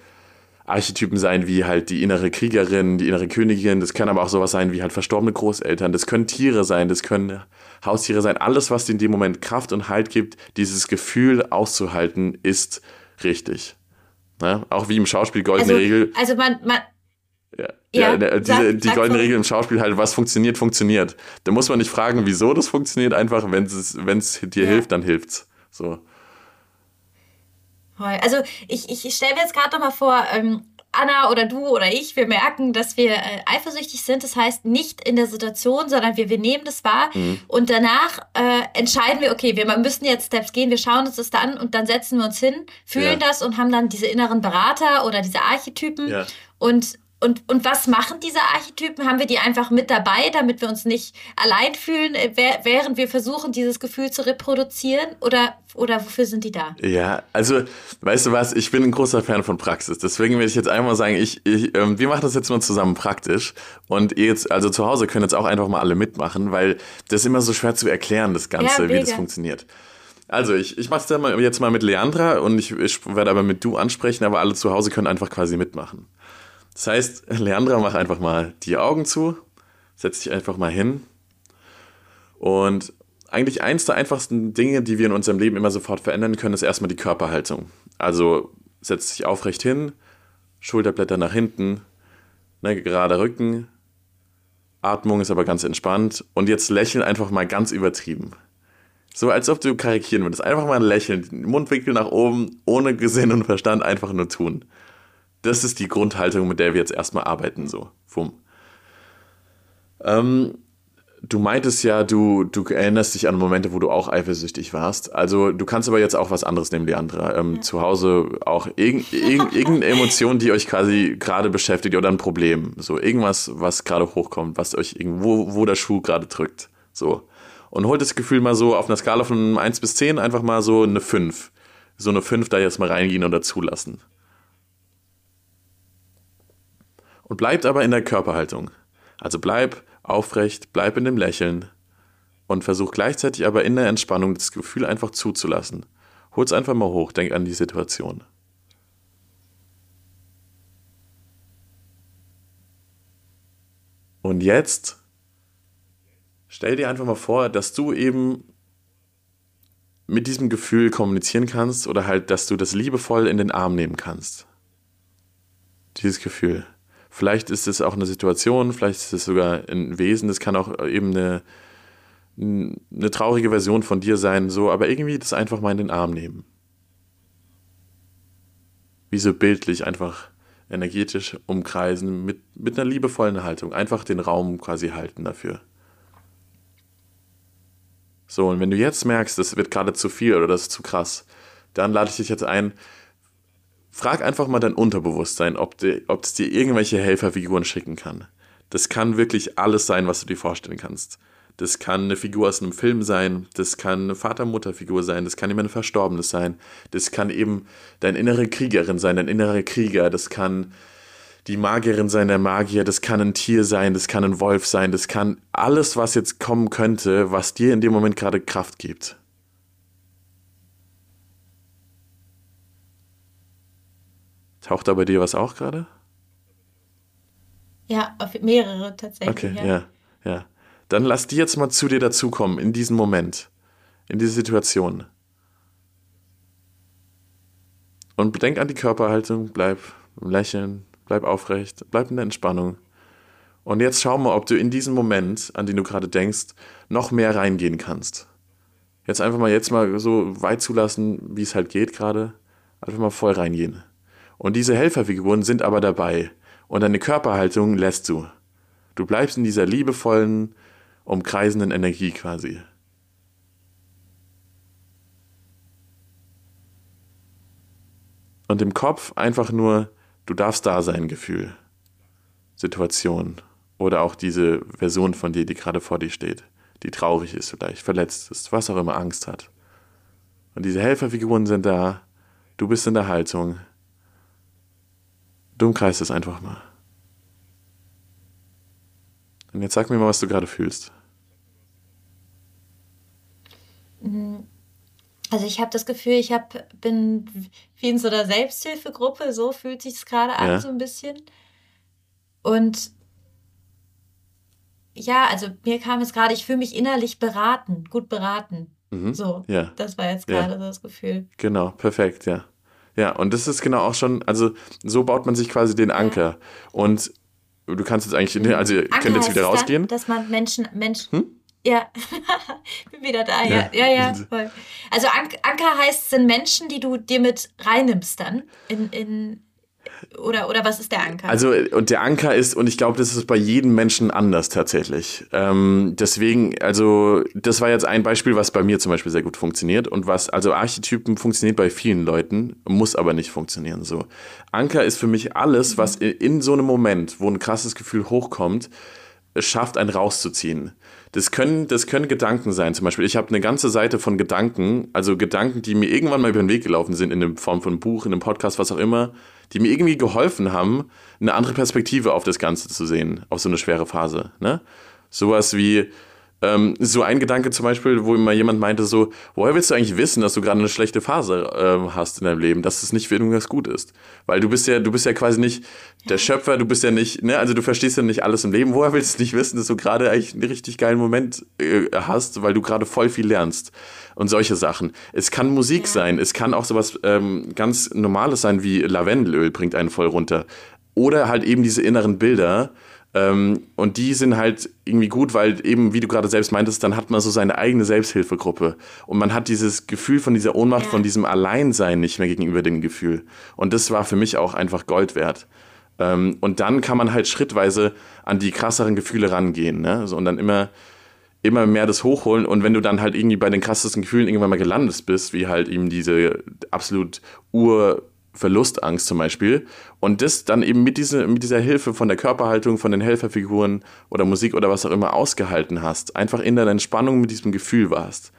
Archetypen sein, wie halt die innere Kriegerin, die innere Königin. Das können aber auch sowas sein wie halt verstorbene Großeltern. Das können Tiere sein, das können Haustiere sein. Alles, was dir in dem Moment Kraft und Halt gibt, dieses Gefühl auszuhalten, ist richtig. Ne? Auch wie im Schauspiel goldene also, Regel. Also man, man, ja, ja, ja diese, sag, die goldene so. Regel im Schauspiel halt, was funktioniert, funktioniert. Da muss man nicht fragen, wieso das funktioniert, einfach, wenn es dir ja. hilft, dann hilft's. So. Also ich, ich stelle mir jetzt gerade nochmal vor, ähm, Anna oder du oder ich, wir merken, dass wir äh, eifersüchtig sind. Das heißt, nicht in der Situation, sondern wir, wir nehmen das wahr mhm. und danach äh, entscheiden wir, okay, wir müssen jetzt Steps gehen, wir schauen uns das da an und dann setzen wir uns hin, fühlen ja. das und haben dann diese inneren Berater oder diese Archetypen ja. und und, und was machen diese Archetypen? Haben wir die einfach mit dabei, damit wir uns nicht allein fühlen, äh, während wir versuchen, dieses Gefühl zu reproduzieren? Oder, oder wofür sind die da? Ja, also, weißt du was, ich bin ein großer Fan von Praxis. Deswegen werde ich jetzt einmal sagen, ich, ich, ähm, wir machen das jetzt mal zusammen praktisch. Und ihr jetzt, also zu Hause können jetzt auch einfach mal alle mitmachen, weil das ist immer so schwer zu erklären, das Ganze, ja, wie das funktioniert. Also ich, ich mache es jetzt mal mit Leandra und ich, ich werde aber mit du ansprechen, aber alle zu Hause können einfach quasi mitmachen. Das heißt, Leandra, mach einfach mal die Augen zu, setz dich einfach mal hin. Und eigentlich eins der einfachsten Dinge, die wir in unserem Leben immer sofort verändern können, ist erstmal die Körperhaltung. Also setz dich aufrecht hin, Schulterblätter nach hinten, ne, gerader Rücken, Atmung ist aber ganz entspannt und jetzt lächeln einfach mal ganz übertrieben. So als ob du karikieren würdest. Einfach mal lächeln, Mundwinkel nach oben, ohne Gesinn und Verstand einfach nur tun. Das ist die Grundhaltung, mit der wir jetzt erstmal arbeiten, so. Wumm. Ähm, du meintest ja, du, du erinnerst dich an Momente, wo du auch eifersüchtig warst. Also du kannst aber jetzt auch was anderes nehmen, die andere. Ähm, ja. Zu Hause auch irg irg irgendeine Emotion, die euch quasi gerade beschäftigt oder ein Problem. So irgendwas, was gerade hochkommt, was euch irgendwo, wo der Schuh gerade drückt. So. Und holt das Gefühl mal so auf einer Skala von 1 bis 10 einfach mal so eine 5. So eine 5 da jetzt mal reingehen oder zulassen. Und bleibt aber in der Körperhaltung. Also bleib aufrecht, bleib in dem Lächeln und versuch gleichzeitig aber in der Entspannung das Gefühl einfach zuzulassen. Hol's einfach mal hoch, denk an die Situation. Und jetzt stell dir einfach mal vor, dass du eben mit diesem Gefühl kommunizieren kannst oder halt, dass du das liebevoll in den Arm nehmen kannst. Dieses Gefühl. Vielleicht ist es auch eine Situation, vielleicht ist es sogar ein Wesen, das kann auch eben eine, eine traurige Version von dir sein, so, aber irgendwie das einfach mal in den Arm nehmen. Wie so bildlich einfach energetisch umkreisen mit, mit einer liebevollen Haltung. Einfach den Raum quasi halten dafür. So, und wenn du jetzt merkst, das wird gerade zu viel oder das ist zu krass, dann lade ich dich jetzt ein, Frag einfach mal dein Unterbewusstsein, ob, die, ob es dir irgendwelche Helferfiguren schicken kann. Das kann wirklich alles sein, was du dir vorstellen kannst. Das kann eine Figur aus einem Film sein, das kann eine Vater-Mutter-Figur sein, das kann jemand Verstorbenes sein, das kann eben deine innere Kriegerin sein, dein innerer Krieger, das kann die Magierin sein, der Magier, das kann ein Tier sein, das kann ein Wolf sein, das kann alles, was jetzt kommen könnte, was dir in dem Moment gerade Kraft gibt. Taucht da bei dir was auch gerade? Ja, auf mehrere tatsächlich. Okay, ja. ja, ja. Dann lass die jetzt mal zu dir dazukommen, in diesen Moment, in diese Situation. Und bedenk an die Körperhaltung, bleib im Lächeln, bleib aufrecht, bleib in der Entspannung. Und jetzt schau mal, ob du in diesem Moment, an den du gerade denkst, noch mehr reingehen kannst. Jetzt einfach mal jetzt mal so weit zulassen, wie es halt geht gerade. Einfach mal voll reingehen. Und diese Helferfiguren sind aber dabei. Und deine Körperhaltung lässt du. Du bleibst in dieser liebevollen, umkreisenden Energie quasi. Und im Kopf einfach nur, du darfst da sein, Gefühl, Situation oder auch diese Version von dir, die gerade vor dir steht, die traurig ist vielleicht, verletzt ist, was auch immer Angst hat. Und diese Helferfiguren sind da, du bist in der Haltung, Du umkreist es einfach mal. Und jetzt sag mir mal, was du gerade fühlst. Mhm. Also ich habe das Gefühl, ich hab, bin wie in so einer Selbsthilfegruppe, so fühlt sich es gerade an, ja. so ein bisschen. Und ja, also mir kam es gerade, ich fühle mich innerlich beraten, gut beraten. Mhm. So, ja. das war jetzt gerade ja. so das Gefühl. Genau, perfekt, ja. Ja, und das ist genau auch schon, also so baut man sich quasi den Anker. Und du kannst jetzt eigentlich, mhm. also ihr Anker könnt jetzt wieder rausgehen. Dann, dass man Menschen, Menschen, hm? Ja, bin wieder da, ja, ja, ja, ja voll. Also Anker heißt, sind Menschen, die du dir mit reinnimmst dann in, in, oder, oder was ist der Anker? Also, und der Anker ist, und ich glaube, das ist bei jedem Menschen anders tatsächlich. Ähm, deswegen, also, das war jetzt ein Beispiel, was bei mir zum Beispiel sehr gut funktioniert und was, also Archetypen funktioniert bei vielen Leuten, muss aber nicht funktionieren so. Anker ist für mich alles, was in, in so einem Moment, wo ein krasses Gefühl hochkommt, es schafft, einen rauszuziehen. Das können, das können Gedanken sein. Zum Beispiel, ich habe eine ganze Seite von Gedanken, also Gedanken, die mir irgendwann mal über den Weg gelaufen sind, in der Form von einem Buch, in einem Podcast, was auch immer, die mir irgendwie geholfen haben, eine andere Perspektive auf das Ganze zu sehen, auf so eine schwere Phase. Ne? Sowas wie, ähm, so ein Gedanke zum Beispiel, wo immer jemand meinte so, woher willst du eigentlich wissen, dass du gerade eine schlechte Phase ähm, hast in deinem Leben, dass es nicht für irgendwas gut ist? Weil du bist ja, du bist ja quasi nicht der Schöpfer, du bist ja nicht, ne, also du verstehst ja nicht alles im Leben. Woher willst du nicht wissen, dass du gerade eigentlich einen richtig geilen Moment äh, hast, weil du gerade voll viel lernst? Und solche Sachen. Es kann Musik ja. sein, es kann auch sowas ähm, ganz Normales sein wie Lavendelöl bringt einen voll runter. Oder halt eben diese inneren Bilder, Ähm, und die sind halt irgendwie gut, weil eben, wie du gerade selbst meintest, dann hat man so seine eigene Selbsthilfegruppe. Und man hat dieses Gefühl von dieser Ohnmacht, ja. von diesem Alleinsein nicht mehr gegenüber dem Gefühl. Und das war für mich auch einfach Gold wert. Ähm, und dann kann man halt schrittweise an die krasseren Gefühle rangehen. Ne? So, und dann immer, immer mehr das hochholen. Und wenn du dann halt irgendwie bei den krassesten Gefühlen irgendwann mal gelandet bist, wie halt eben diese absolut ur Verlustangst zum Beispiel. Und das dann eben mit, diese, mit dieser Hilfe von der Körperhaltung, von den Helferfiguren oder Musik oder was auch immer ausgehalten hast, einfach in der Entspannung mit diesem Gefühl warst,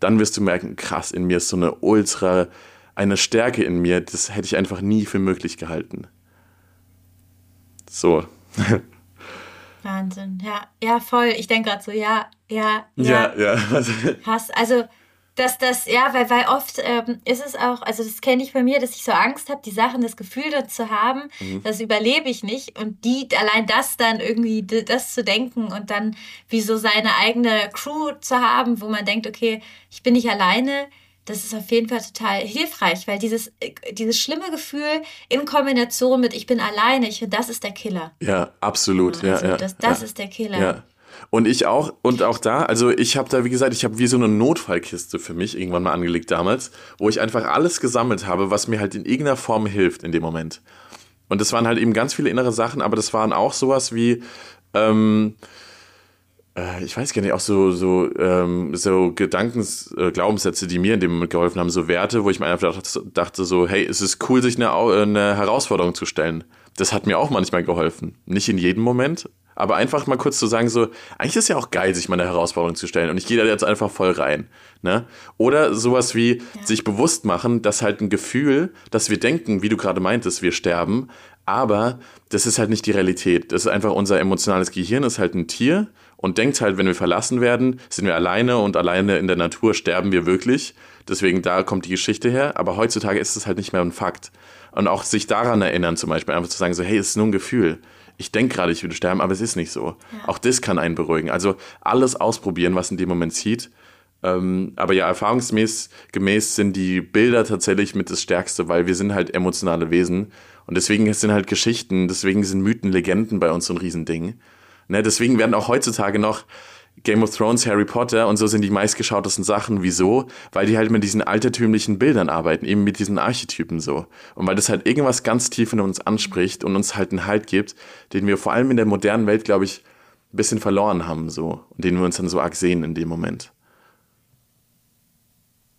dann wirst du merken, krass, in mir ist so eine ultra, eine Stärke in mir, das hätte ich einfach nie für möglich gehalten. So. Wahnsinn, ja, ja, voll. Ich denke gerade so, ja, ja, ja. Ja, ja. Krass, also dass das, ja, weil, weil oft ähm, ist es auch, also das kenne ich bei mir, dass ich so Angst habe, die Sachen, das Gefühl dazu zu haben, mhm. das überlebe ich nicht. Und die, allein das dann irgendwie, das zu denken und dann wie so seine eigene Crew zu haben, wo man denkt, okay, ich bin nicht alleine, das ist auf jeden Fall total hilfreich, weil dieses, äh, dieses schlimme Gefühl in Kombination mit ich bin alleine, ich finde, das ist der Killer. Ja, absolut. Also ja, ja, das das ja. ist der Killer. Ja. Und ich auch, und auch da, also ich habe da, wie gesagt, ich habe wie so eine Notfallkiste für mich irgendwann mal angelegt damals, wo ich einfach alles gesammelt habe, was mir halt in irgendeiner Form hilft in dem Moment. Und das waren halt eben ganz viele innere Sachen, aber das waren auch sowas wie, ähm, äh, ich weiß gar nicht, auch so, so, ähm, so Gedankens, äh, Glaubenssätze, die mir in dem Moment geholfen haben, so Werte, wo ich mir einfach dachte, so, hey, es ist cool, sich eine, eine Herausforderung zu stellen. Das hat mir auch manchmal geholfen. Nicht in jedem Moment, aber einfach mal kurz zu sagen, so, eigentlich ist es ja auch geil, sich mal eine Herausforderung zu stellen und ich gehe da jetzt einfach voll rein. Ne? Oder sowas wie ja. sich bewusst machen, dass halt ein Gefühl, dass wir denken, wie du gerade meintest, wir sterben, aber das ist halt nicht die Realität. Das ist einfach unser emotionales Gehirn, ist halt ein Tier und denkt halt, wenn wir verlassen werden, sind wir alleine und alleine in der Natur sterben wir wirklich. Deswegen da kommt die Geschichte her. Aber heutzutage ist es halt nicht mehr ein Fakt. Und auch sich daran erinnern, zum Beispiel, einfach zu sagen, so, hey, es ist nur ein Gefühl ich denke gerade, ich würde sterben, aber es ist nicht so. Ja. Auch das kann einen beruhigen. Also alles ausprobieren, was in dem Moment zieht. Ähm, aber ja, erfahrungsgemäß gemäß sind die Bilder tatsächlich mit das Stärkste, weil wir sind halt emotionale Wesen. Und deswegen sind halt Geschichten, deswegen sind Mythen, Legenden bei uns so ein Riesending. Ne, deswegen werden auch heutzutage noch Game of Thrones, Harry Potter und so sind die meistgeschautesten Sachen. Wieso? Weil die halt mit diesen altertümlichen Bildern arbeiten, eben mit diesen Archetypen so. Und weil das halt irgendwas ganz tief in uns anspricht und uns halt einen Halt gibt, den wir vor allem in der modernen Welt, glaube ich, ein bisschen verloren haben so. Und den wir uns dann so arg sehen in dem Moment.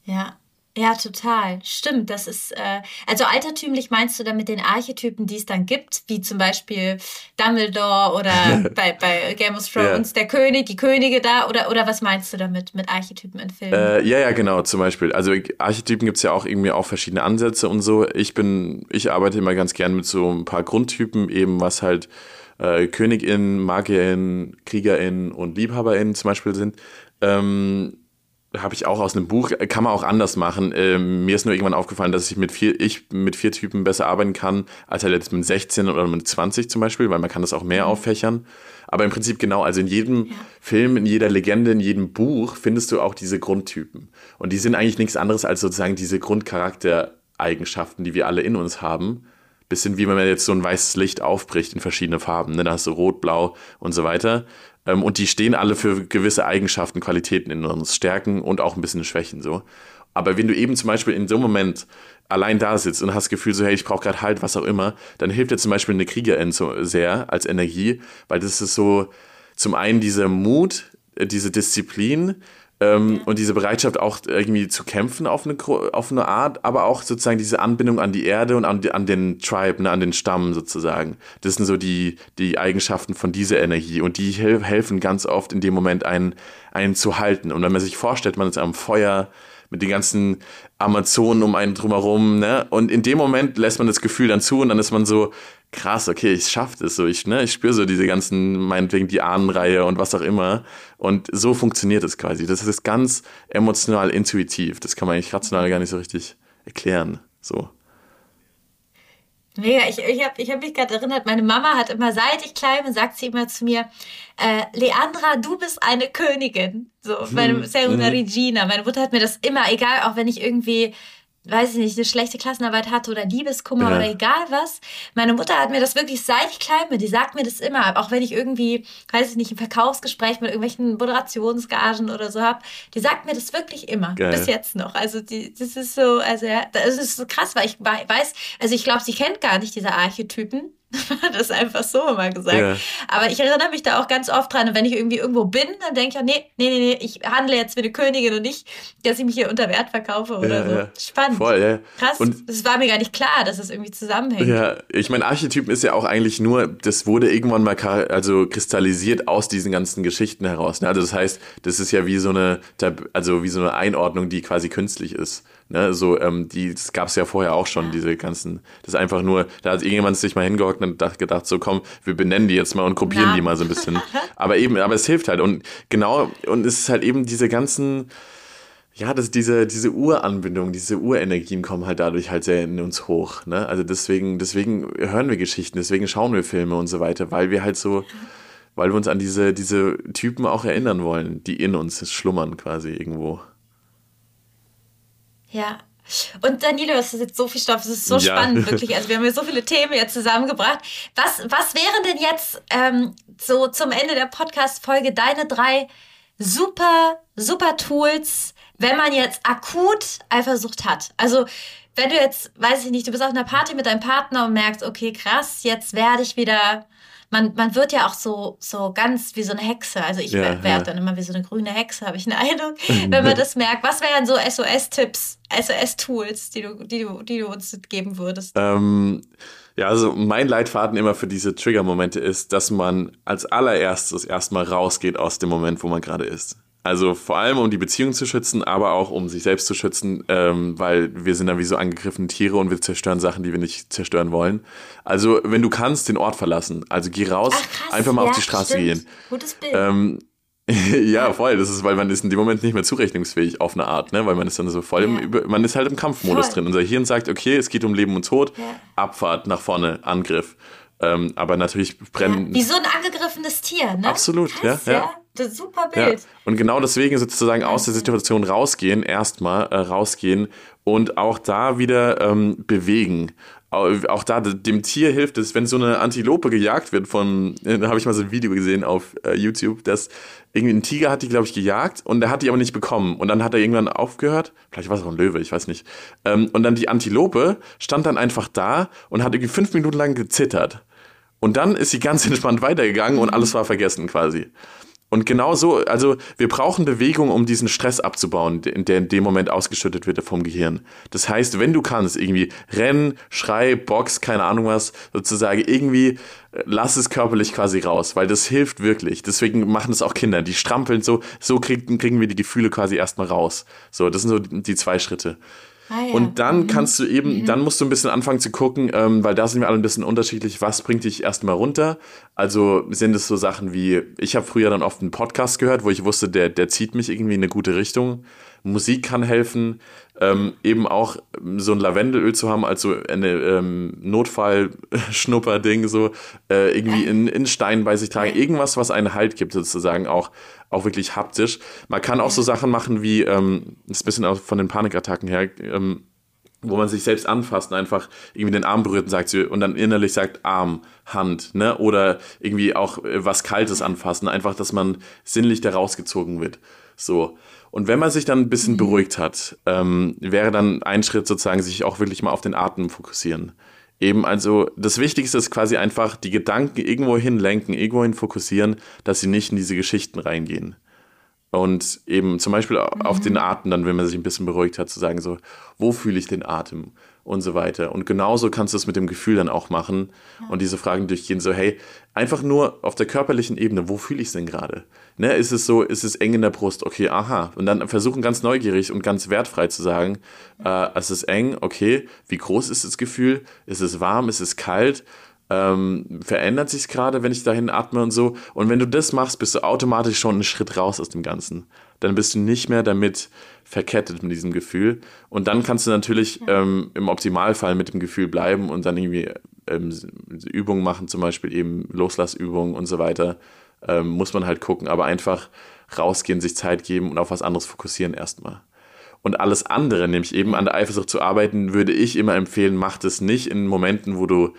Ja, ja, total. Stimmt. Das ist, äh, also altertümlich meinst du damit den Archetypen, die es dann gibt, wie zum Beispiel Dumbledore oder bei, bei Game of Thrones, ja. der König, die Könige da, oder, oder was meinst du damit mit Archetypen in Filmen? Äh, ja, ja, genau, zum Beispiel. Also Archetypen gibt es ja auch irgendwie auch verschiedene Ansätze und so. Ich bin, ich arbeite immer ganz gern mit so ein paar Grundtypen, eben was halt äh, KönigInnen, MagierInnen, KriegerInnen und LiebhaberInnen zum Beispiel sind. Ähm, habe ich auch aus einem Buch, kann man auch anders machen. Ähm, mir ist nur irgendwann aufgefallen, dass ich mit vier, ich mit vier Typen besser arbeiten kann, als halt jetzt mit 16 oder mit 20 zum Beispiel, weil man kann das auch mehr mhm. auffächern. Aber im Prinzip genau, also in jedem ja. Film, in jeder Legende, in jedem Buch findest du auch diese Grundtypen. Und die sind eigentlich nichts anderes als sozusagen diese Grundcharaktereigenschaften, die wir alle in uns haben. Bisschen wie wenn man jetzt so ein weißes Licht aufbricht in verschiedene Farben. Ne? Da hast du rot, blau und so weiter. Ähm, und die stehen alle für gewisse Eigenschaften, Qualitäten in uns, Stärken und auch ein bisschen Schwächen so. Aber wenn du eben zum Beispiel in so einem Moment allein da sitzt und hast das Gefühl so, hey, ich brauche gerade Halt, was auch immer, dann hilft dir zum Beispiel eine Kriegerin so sehr als Energie, weil das ist so zum einen dieser Mut, äh, diese Disziplin, ähm, und diese Bereitschaft auch irgendwie zu kämpfen auf eine, auf eine Art, aber auch sozusagen diese Anbindung an die Erde und an, an den Tribe, ne, an den Stamm sozusagen. Das sind so die, die Eigenschaften von dieser Energie und die helfen ganz oft in dem Moment einen, einen zu halten. Und wenn man sich vorstellt, man ist am Feuer, mit den ganzen Amazonen um einen drumherum, ne? Und in dem Moment lässt man das Gefühl dann zu und dann ist man so, krass, okay, ich schaff das so, ich, ne, ich spüre so diese ganzen, meinetwegen die Ahnenreihe und was auch immer. Und so funktioniert es quasi. Das ist ganz emotional intuitiv. Das kann man eigentlich rational gar nicht so richtig erklären. So. Mega, ich, ich habe ich hab mich gerade erinnert, meine Mama hat immer, seit ich klein bin, sagt sie immer zu mir, äh, Leandra, du bist eine Königin. So, meine, hm. Serena mhm. Regina. Meine Mutter hat mir das immer, egal, auch wenn ich irgendwie weiß ich nicht, eine schlechte Klassenarbeit hatte oder Liebeskummer ja. oder egal was. Meine Mutter hat mir das wirklich, seit ich klein bin, die sagt mir das immer, auch wenn ich irgendwie, weiß ich nicht, ein Verkaufsgespräch mit irgendwelchen Moderationsgagen oder so habe, die sagt mir das wirklich immer, Geil. bis jetzt noch. Also die, das ist so, also ja, das ist so krass, weil ich weiß, also ich glaube, sie kennt gar nicht diese Archetypen das ist einfach so immer gesagt. Ja. Aber ich erinnere mich da auch ganz oft dran. Und wenn ich irgendwie irgendwo bin, dann denke ich, nee, nee, nee, nee, ich handle jetzt wie eine Königin und nicht, dass ich mich hier unter Wert verkaufe oder ja, so. Ja. Spannend. Voll, ja. Krass. Und das war mir gar nicht klar, dass es das irgendwie zusammenhängt. Ja, ich meine, Archetypen ist ja auch eigentlich nur, das wurde irgendwann mal also kristallisiert aus diesen ganzen Geschichten heraus. Ne? Also das heißt, das ist ja wie so eine, also wie so eine Einordnung, die quasi künstlich ist. Ne, so, ähm, die, das gab es ja vorher auch schon, diese ganzen, das ist einfach nur, da hat irgendjemand sich mal hingehockt und gedacht, so komm, wir benennen die jetzt mal und kopieren ja. die mal so ein bisschen. aber eben, aber es hilft halt und genau, und es ist halt eben diese ganzen, ja, das, diese, diese Uranbindung, diese Urenergien kommen halt dadurch halt sehr in uns hoch. Ne? Also deswegen, deswegen hören wir Geschichten, deswegen schauen wir Filme und so weiter, weil wir halt so, weil wir uns an diese, diese Typen auch erinnern wollen, die in uns schlummern quasi irgendwo. Ja. Und Danilo, es ist jetzt so viel Stoff, es ist so ja. spannend, wirklich. Also wir haben hier so viele Themen jetzt zusammengebracht. Was, was wären denn jetzt ähm, so zum Ende der Podcast-Folge deine drei super, super Tools, wenn man jetzt akut Eifersucht hat? Also wenn du jetzt, weiß ich nicht, du bist auf einer Party mit deinem Partner und merkst, okay, krass, jetzt werde ich wieder man, man wird ja auch so, so ganz wie so eine Hexe. Also ich ja, werde ja. dann immer wie so eine grüne Hexe, habe ich einen Eindruck, wenn man das merkt. Was wären so SOS-Tipps, SOS-Tools, die du, die, du, die du uns geben würdest? Ähm, ja, also mein Leitfaden immer für diese Trigger-Momente ist, dass man als allererstes erstmal rausgeht aus dem Moment, wo man gerade ist. Also vor allem, um die Beziehung zu schützen, aber auch um sich selbst zu schützen, ähm, weil wir sind dann wie so angegriffene Tiere und wir zerstören Sachen, die wir nicht zerstören wollen. Also wenn du kannst, den Ort verlassen. Also geh raus, Ach, krass, einfach mal ja, auf die Straße stimmt. gehen. Gutes Bild. Ähm, ja, voll. Das ist, weil man ist in dem Moment nicht mehr zurechnungsfähig auf eine Art, ne? Weil man ist dann so voll ja. im, man ist halt im Kampfmodus voll. drin. Unser Hirn sagt, okay, es geht um Leben und Tod, ja. Abfahrt nach vorne, Angriff. Ähm, aber natürlich brennen. Ja, wie so ein angegriffenes Tier, ne? Absolut, Krass, ja, ja. Das ist super Bild. Ja. Und genau deswegen sozusagen aus der Situation rausgehen, erstmal äh, rausgehen und auch da wieder ähm, bewegen. Auch da, dem Tier hilft es, wenn so eine Antilope gejagt wird von, äh, da habe ich mal so ein Video gesehen auf äh, YouTube, dass irgendwie ein Tiger hat die, glaube ich, gejagt und der hat die aber nicht bekommen. Und dann hat er irgendwann aufgehört, vielleicht war es auch ein Löwe, ich weiß nicht. Ähm, und dann die Antilope stand dann einfach da und hat irgendwie fünf Minuten lang gezittert. Und dann ist sie ganz entspannt weitergegangen und alles war vergessen quasi. Und genau so, also wir brauchen Bewegung, um diesen Stress abzubauen, der in dem Moment ausgeschüttet wird vom Gehirn. Das heißt, wenn du kannst, irgendwie rennen, schrei, box, keine Ahnung was, sozusagen irgendwie äh, lass es körperlich quasi raus, weil das hilft wirklich. Deswegen machen es auch Kinder, die strampeln so, so kriegen, kriegen wir die Gefühle quasi erstmal raus. So, das sind so die zwei Schritte. Ah, ja. Und dann mhm. kannst du eben, mhm. dann musst du ein bisschen anfangen zu gucken, ähm, weil da sind wir alle ein bisschen unterschiedlich, was bringt dich erstmal runter? Also sind es so Sachen wie, ich habe früher dann oft einen Podcast gehört, wo ich wusste, der, der zieht mich irgendwie in eine gute Richtung. Musik kann helfen, ähm, eben auch so ein Lavendelöl zu haben, also eine ähm, Notfall-Schnupper-Ding, so äh, irgendwie in, in Stein bei sich tragen, irgendwas, was einen Halt gibt, sozusagen auch, auch wirklich haptisch. Man kann auch so Sachen machen wie, ähm, das ist ein bisschen auch von den Panikattacken her, ähm, wo man sich selbst anfasst und einfach irgendwie den Arm berührt und sagt und dann innerlich sagt Arm, Hand, ne? Oder irgendwie auch äh, was Kaltes anfassen, einfach, dass man sinnlich da rausgezogen wird. So. Und wenn man sich dann ein bisschen mhm. beruhigt hat, ähm, wäre dann ein Schritt sozusagen, sich auch wirklich mal auf den Atem fokussieren. Eben, also das Wichtigste ist quasi einfach die Gedanken irgendwo hin lenken, irgendwo hin fokussieren, dass sie nicht in diese Geschichten reingehen. Und eben zum Beispiel mhm. auf den Atem, dann, wenn man sich ein bisschen beruhigt hat, zu sagen, so, wo fühle ich den Atem? und so weiter. Und genauso kannst du es mit dem Gefühl dann auch machen ja. und diese Fragen durchgehen, so, hey, einfach nur auf der körperlichen Ebene, wo fühle ich es denn gerade? Ne, ist es so, ist es eng in der Brust? Okay, aha. Und dann versuchen ganz neugierig und ganz wertfrei zu sagen, äh, es ist eng, okay, wie groß ist das Gefühl? Ist es warm? Ist es kalt? Ähm, verändert sich gerade, wenn ich dahin atme und so. Und wenn du das machst, bist du automatisch schon einen Schritt raus aus dem Ganzen. Dann bist du nicht mehr damit verkettet mit diesem Gefühl. Und dann kannst du natürlich ähm, im Optimalfall mit dem Gefühl bleiben und dann irgendwie ähm, Übungen machen, zum Beispiel eben Loslassübungen und so weiter. Ähm, muss man halt gucken, aber einfach rausgehen, sich Zeit geben und auf was anderes fokussieren erstmal. Und alles andere, nämlich eben an der Eifersucht zu arbeiten, würde ich immer empfehlen, mach das nicht in Momenten, wo du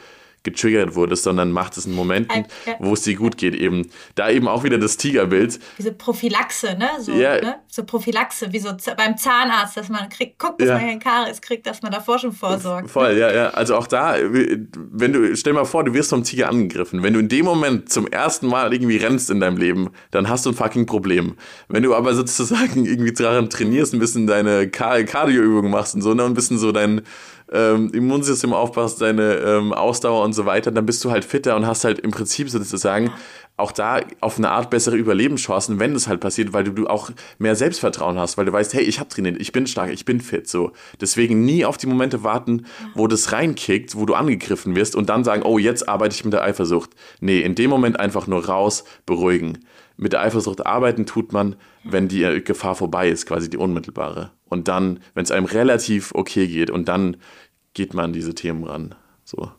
getriggert wurdest, sondern macht es in Momenten, ja. wo es dir gut geht. Eben da eben auch wieder das Tigerbild. Diese Prophylaxe, ne? So, ja. ne? so Prophylaxe, wie so beim Zahnarzt, dass man kriegt, guckt, dass ja. man keinen Karies kriegt, dass man davor schon vorsorgt. Voll, ja, ja. Also auch da, wenn du, stell mal vor, du wirst vom Tiger angegriffen. Wenn du in dem Moment zum ersten Mal irgendwie rennst in deinem Leben, dann hast du ein fucking Problem. Wenn du aber sozusagen irgendwie daran trainierst, ein bisschen deine Cardio-Übungen machst und so, ne, ein bisschen so dein ähm, Immunsystem aufpasst, deine ähm, Ausdauer und so weiter, dann bist du halt fitter und hast halt im Prinzip sozusagen auch da auf eine Art bessere Überlebenschancen, wenn das halt passiert, weil du, du auch mehr Selbstvertrauen hast, weil du weißt, hey, ich habe trainiert, ich bin stark, ich bin fit, so. Deswegen nie auf die Momente warten, wo das reinkickt, wo du angegriffen wirst und dann sagen, oh, jetzt arbeite ich mit der Eifersucht. Nee, in dem Moment einfach nur raus, beruhigen. Mit der Eifersucht arbeiten tut man, wenn die Gefahr vorbei ist, quasi die unmittelbare. Und dann, wenn es einem relativ okay geht, und dann geht man an diese Themen ran. So.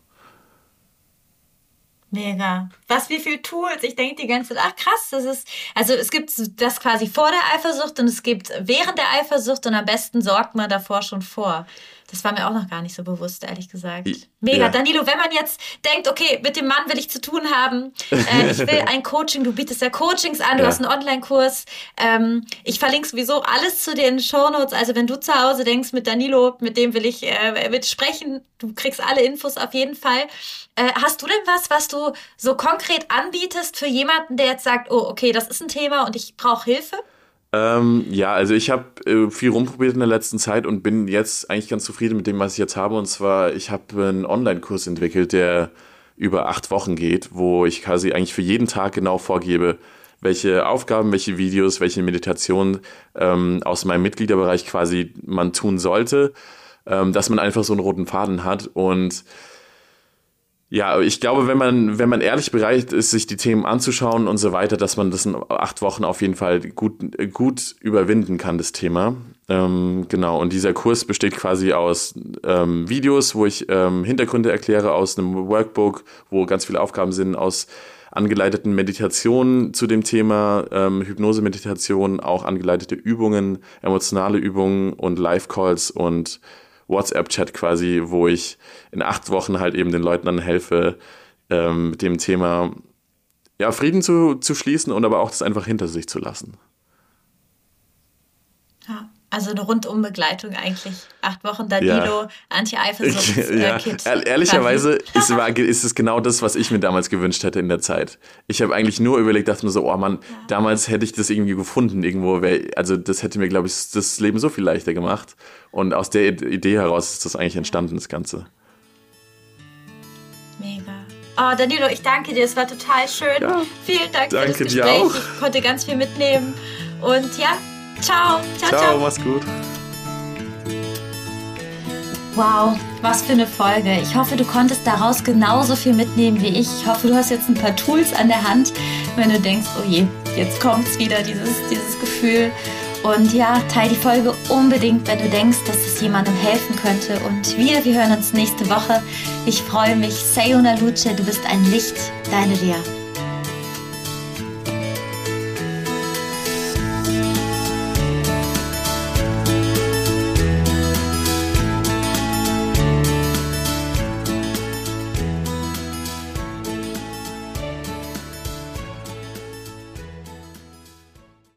Mega. Was, wie viele Tools? Ich denke die ganze Zeit, ach krass, das ist, also es gibt das quasi vor der Eifersucht und es gibt während der Eifersucht und am besten sorgt man davor schon vor. Das war mir auch noch gar nicht so bewusst, ehrlich gesagt. Mega. Ja. Danilo, wenn man jetzt denkt, okay, mit dem Mann will ich zu tun haben, äh, ich will ein Coaching, du bietest ja Coachings an, du ja. hast einen Online-Kurs. Ähm, ich verlinke sowieso alles zu den Shownotes. Also wenn du zu Hause denkst, mit Danilo, mit dem will ich äh, mit sprechen, du kriegst alle Infos auf jeden Fall. Äh, hast du denn was, was du so konkret anbietest für jemanden, der jetzt sagt, oh, okay, das ist ein Thema und ich brauche Hilfe? Ähm, ja, also ich habe äh, viel rumprobiert in der letzten Zeit und bin jetzt eigentlich ganz zufrieden mit dem, was ich jetzt habe. Und zwar, ich habe einen Online-Kurs entwickelt, der über acht Wochen geht, wo ich quasi eigentlich für jeden Tag genau vorgebe, welche Aufgaben, welche Videos, welche Meditationen ähm, aus meinem Mitgliederbereich quasi man tun sollte, ähm, dass man einfach so einen roten Faden hat und ja, ich glaube, wenn man, wenn man ehrlich bereit ist, sich die Themen anzuschauen und so weiter, dass man das in acht Wochen auf jeden Fall gut, gut überwinden kann, das Thema. Ähm, genau, und dieser Kurs besteht quasi aus ähm, Videos, wo ich ähm, Hintergründe erkläre, aus einem Workbook, wo ganz viele Aufgaben sind, aus angeleiteten Meditationen zu dem Thema, ähm, Hypnose-Meditation, auch angeleitete Übungen, emotionale Übungen und Live-Calls und WhatsApp-Chat quasi, wo ich in acht Wochen halt eben den Leuten dann helfe, ähm, mit dem Thema ja, Frieden zu, zu schließen und aber auch das einfach hinter sich zu lassen. Also eine Rundumbegleitung eigentlich. Acht Wochen Danilo, ja. Anti-Eifersucht-Kit. Äh, ja. Ehrlicherweise ist, ist, es genau das, was ich mir damals gewünscht hätte in der Zeit. Ich habe eigentlich nur überlegt, dachte mir so, oh Mann, ja. damals hätte ich das irgendwie gefunden irgendwo. Also das hätte mir, glaube ich, das Leben so viel leichter gemacht. Und aus der Idee heraus ist das eigentlich entstanden, das Ganze. Mega. Oh, Danilo, ich danke dir. Es war total schön. Vielen Dank danke für das Gespräch. Dir auch. Ich konnte ganz viel mitnehmen. Und ja, ciao. Ciao, ciao. Ciao, mach's gut. Wow, was für eine Folge. Ich hoffe, du konntest daraus genauso viel mitnehmen wie ich. Ich hoffe, du hast jetzt ein paar Tools an der Hand, wenn du denkst, oh je, jetzt kommt's wieder, dieses, dieses Gefühl. Und ja, teile die Folge unbedingt, wenn du denkst, dass es jemandem helfen könnte. Und wir, wir hören uns nächste Woche. Ich freue mich. Sayona Luce, du bist ein Licht, deine Lea.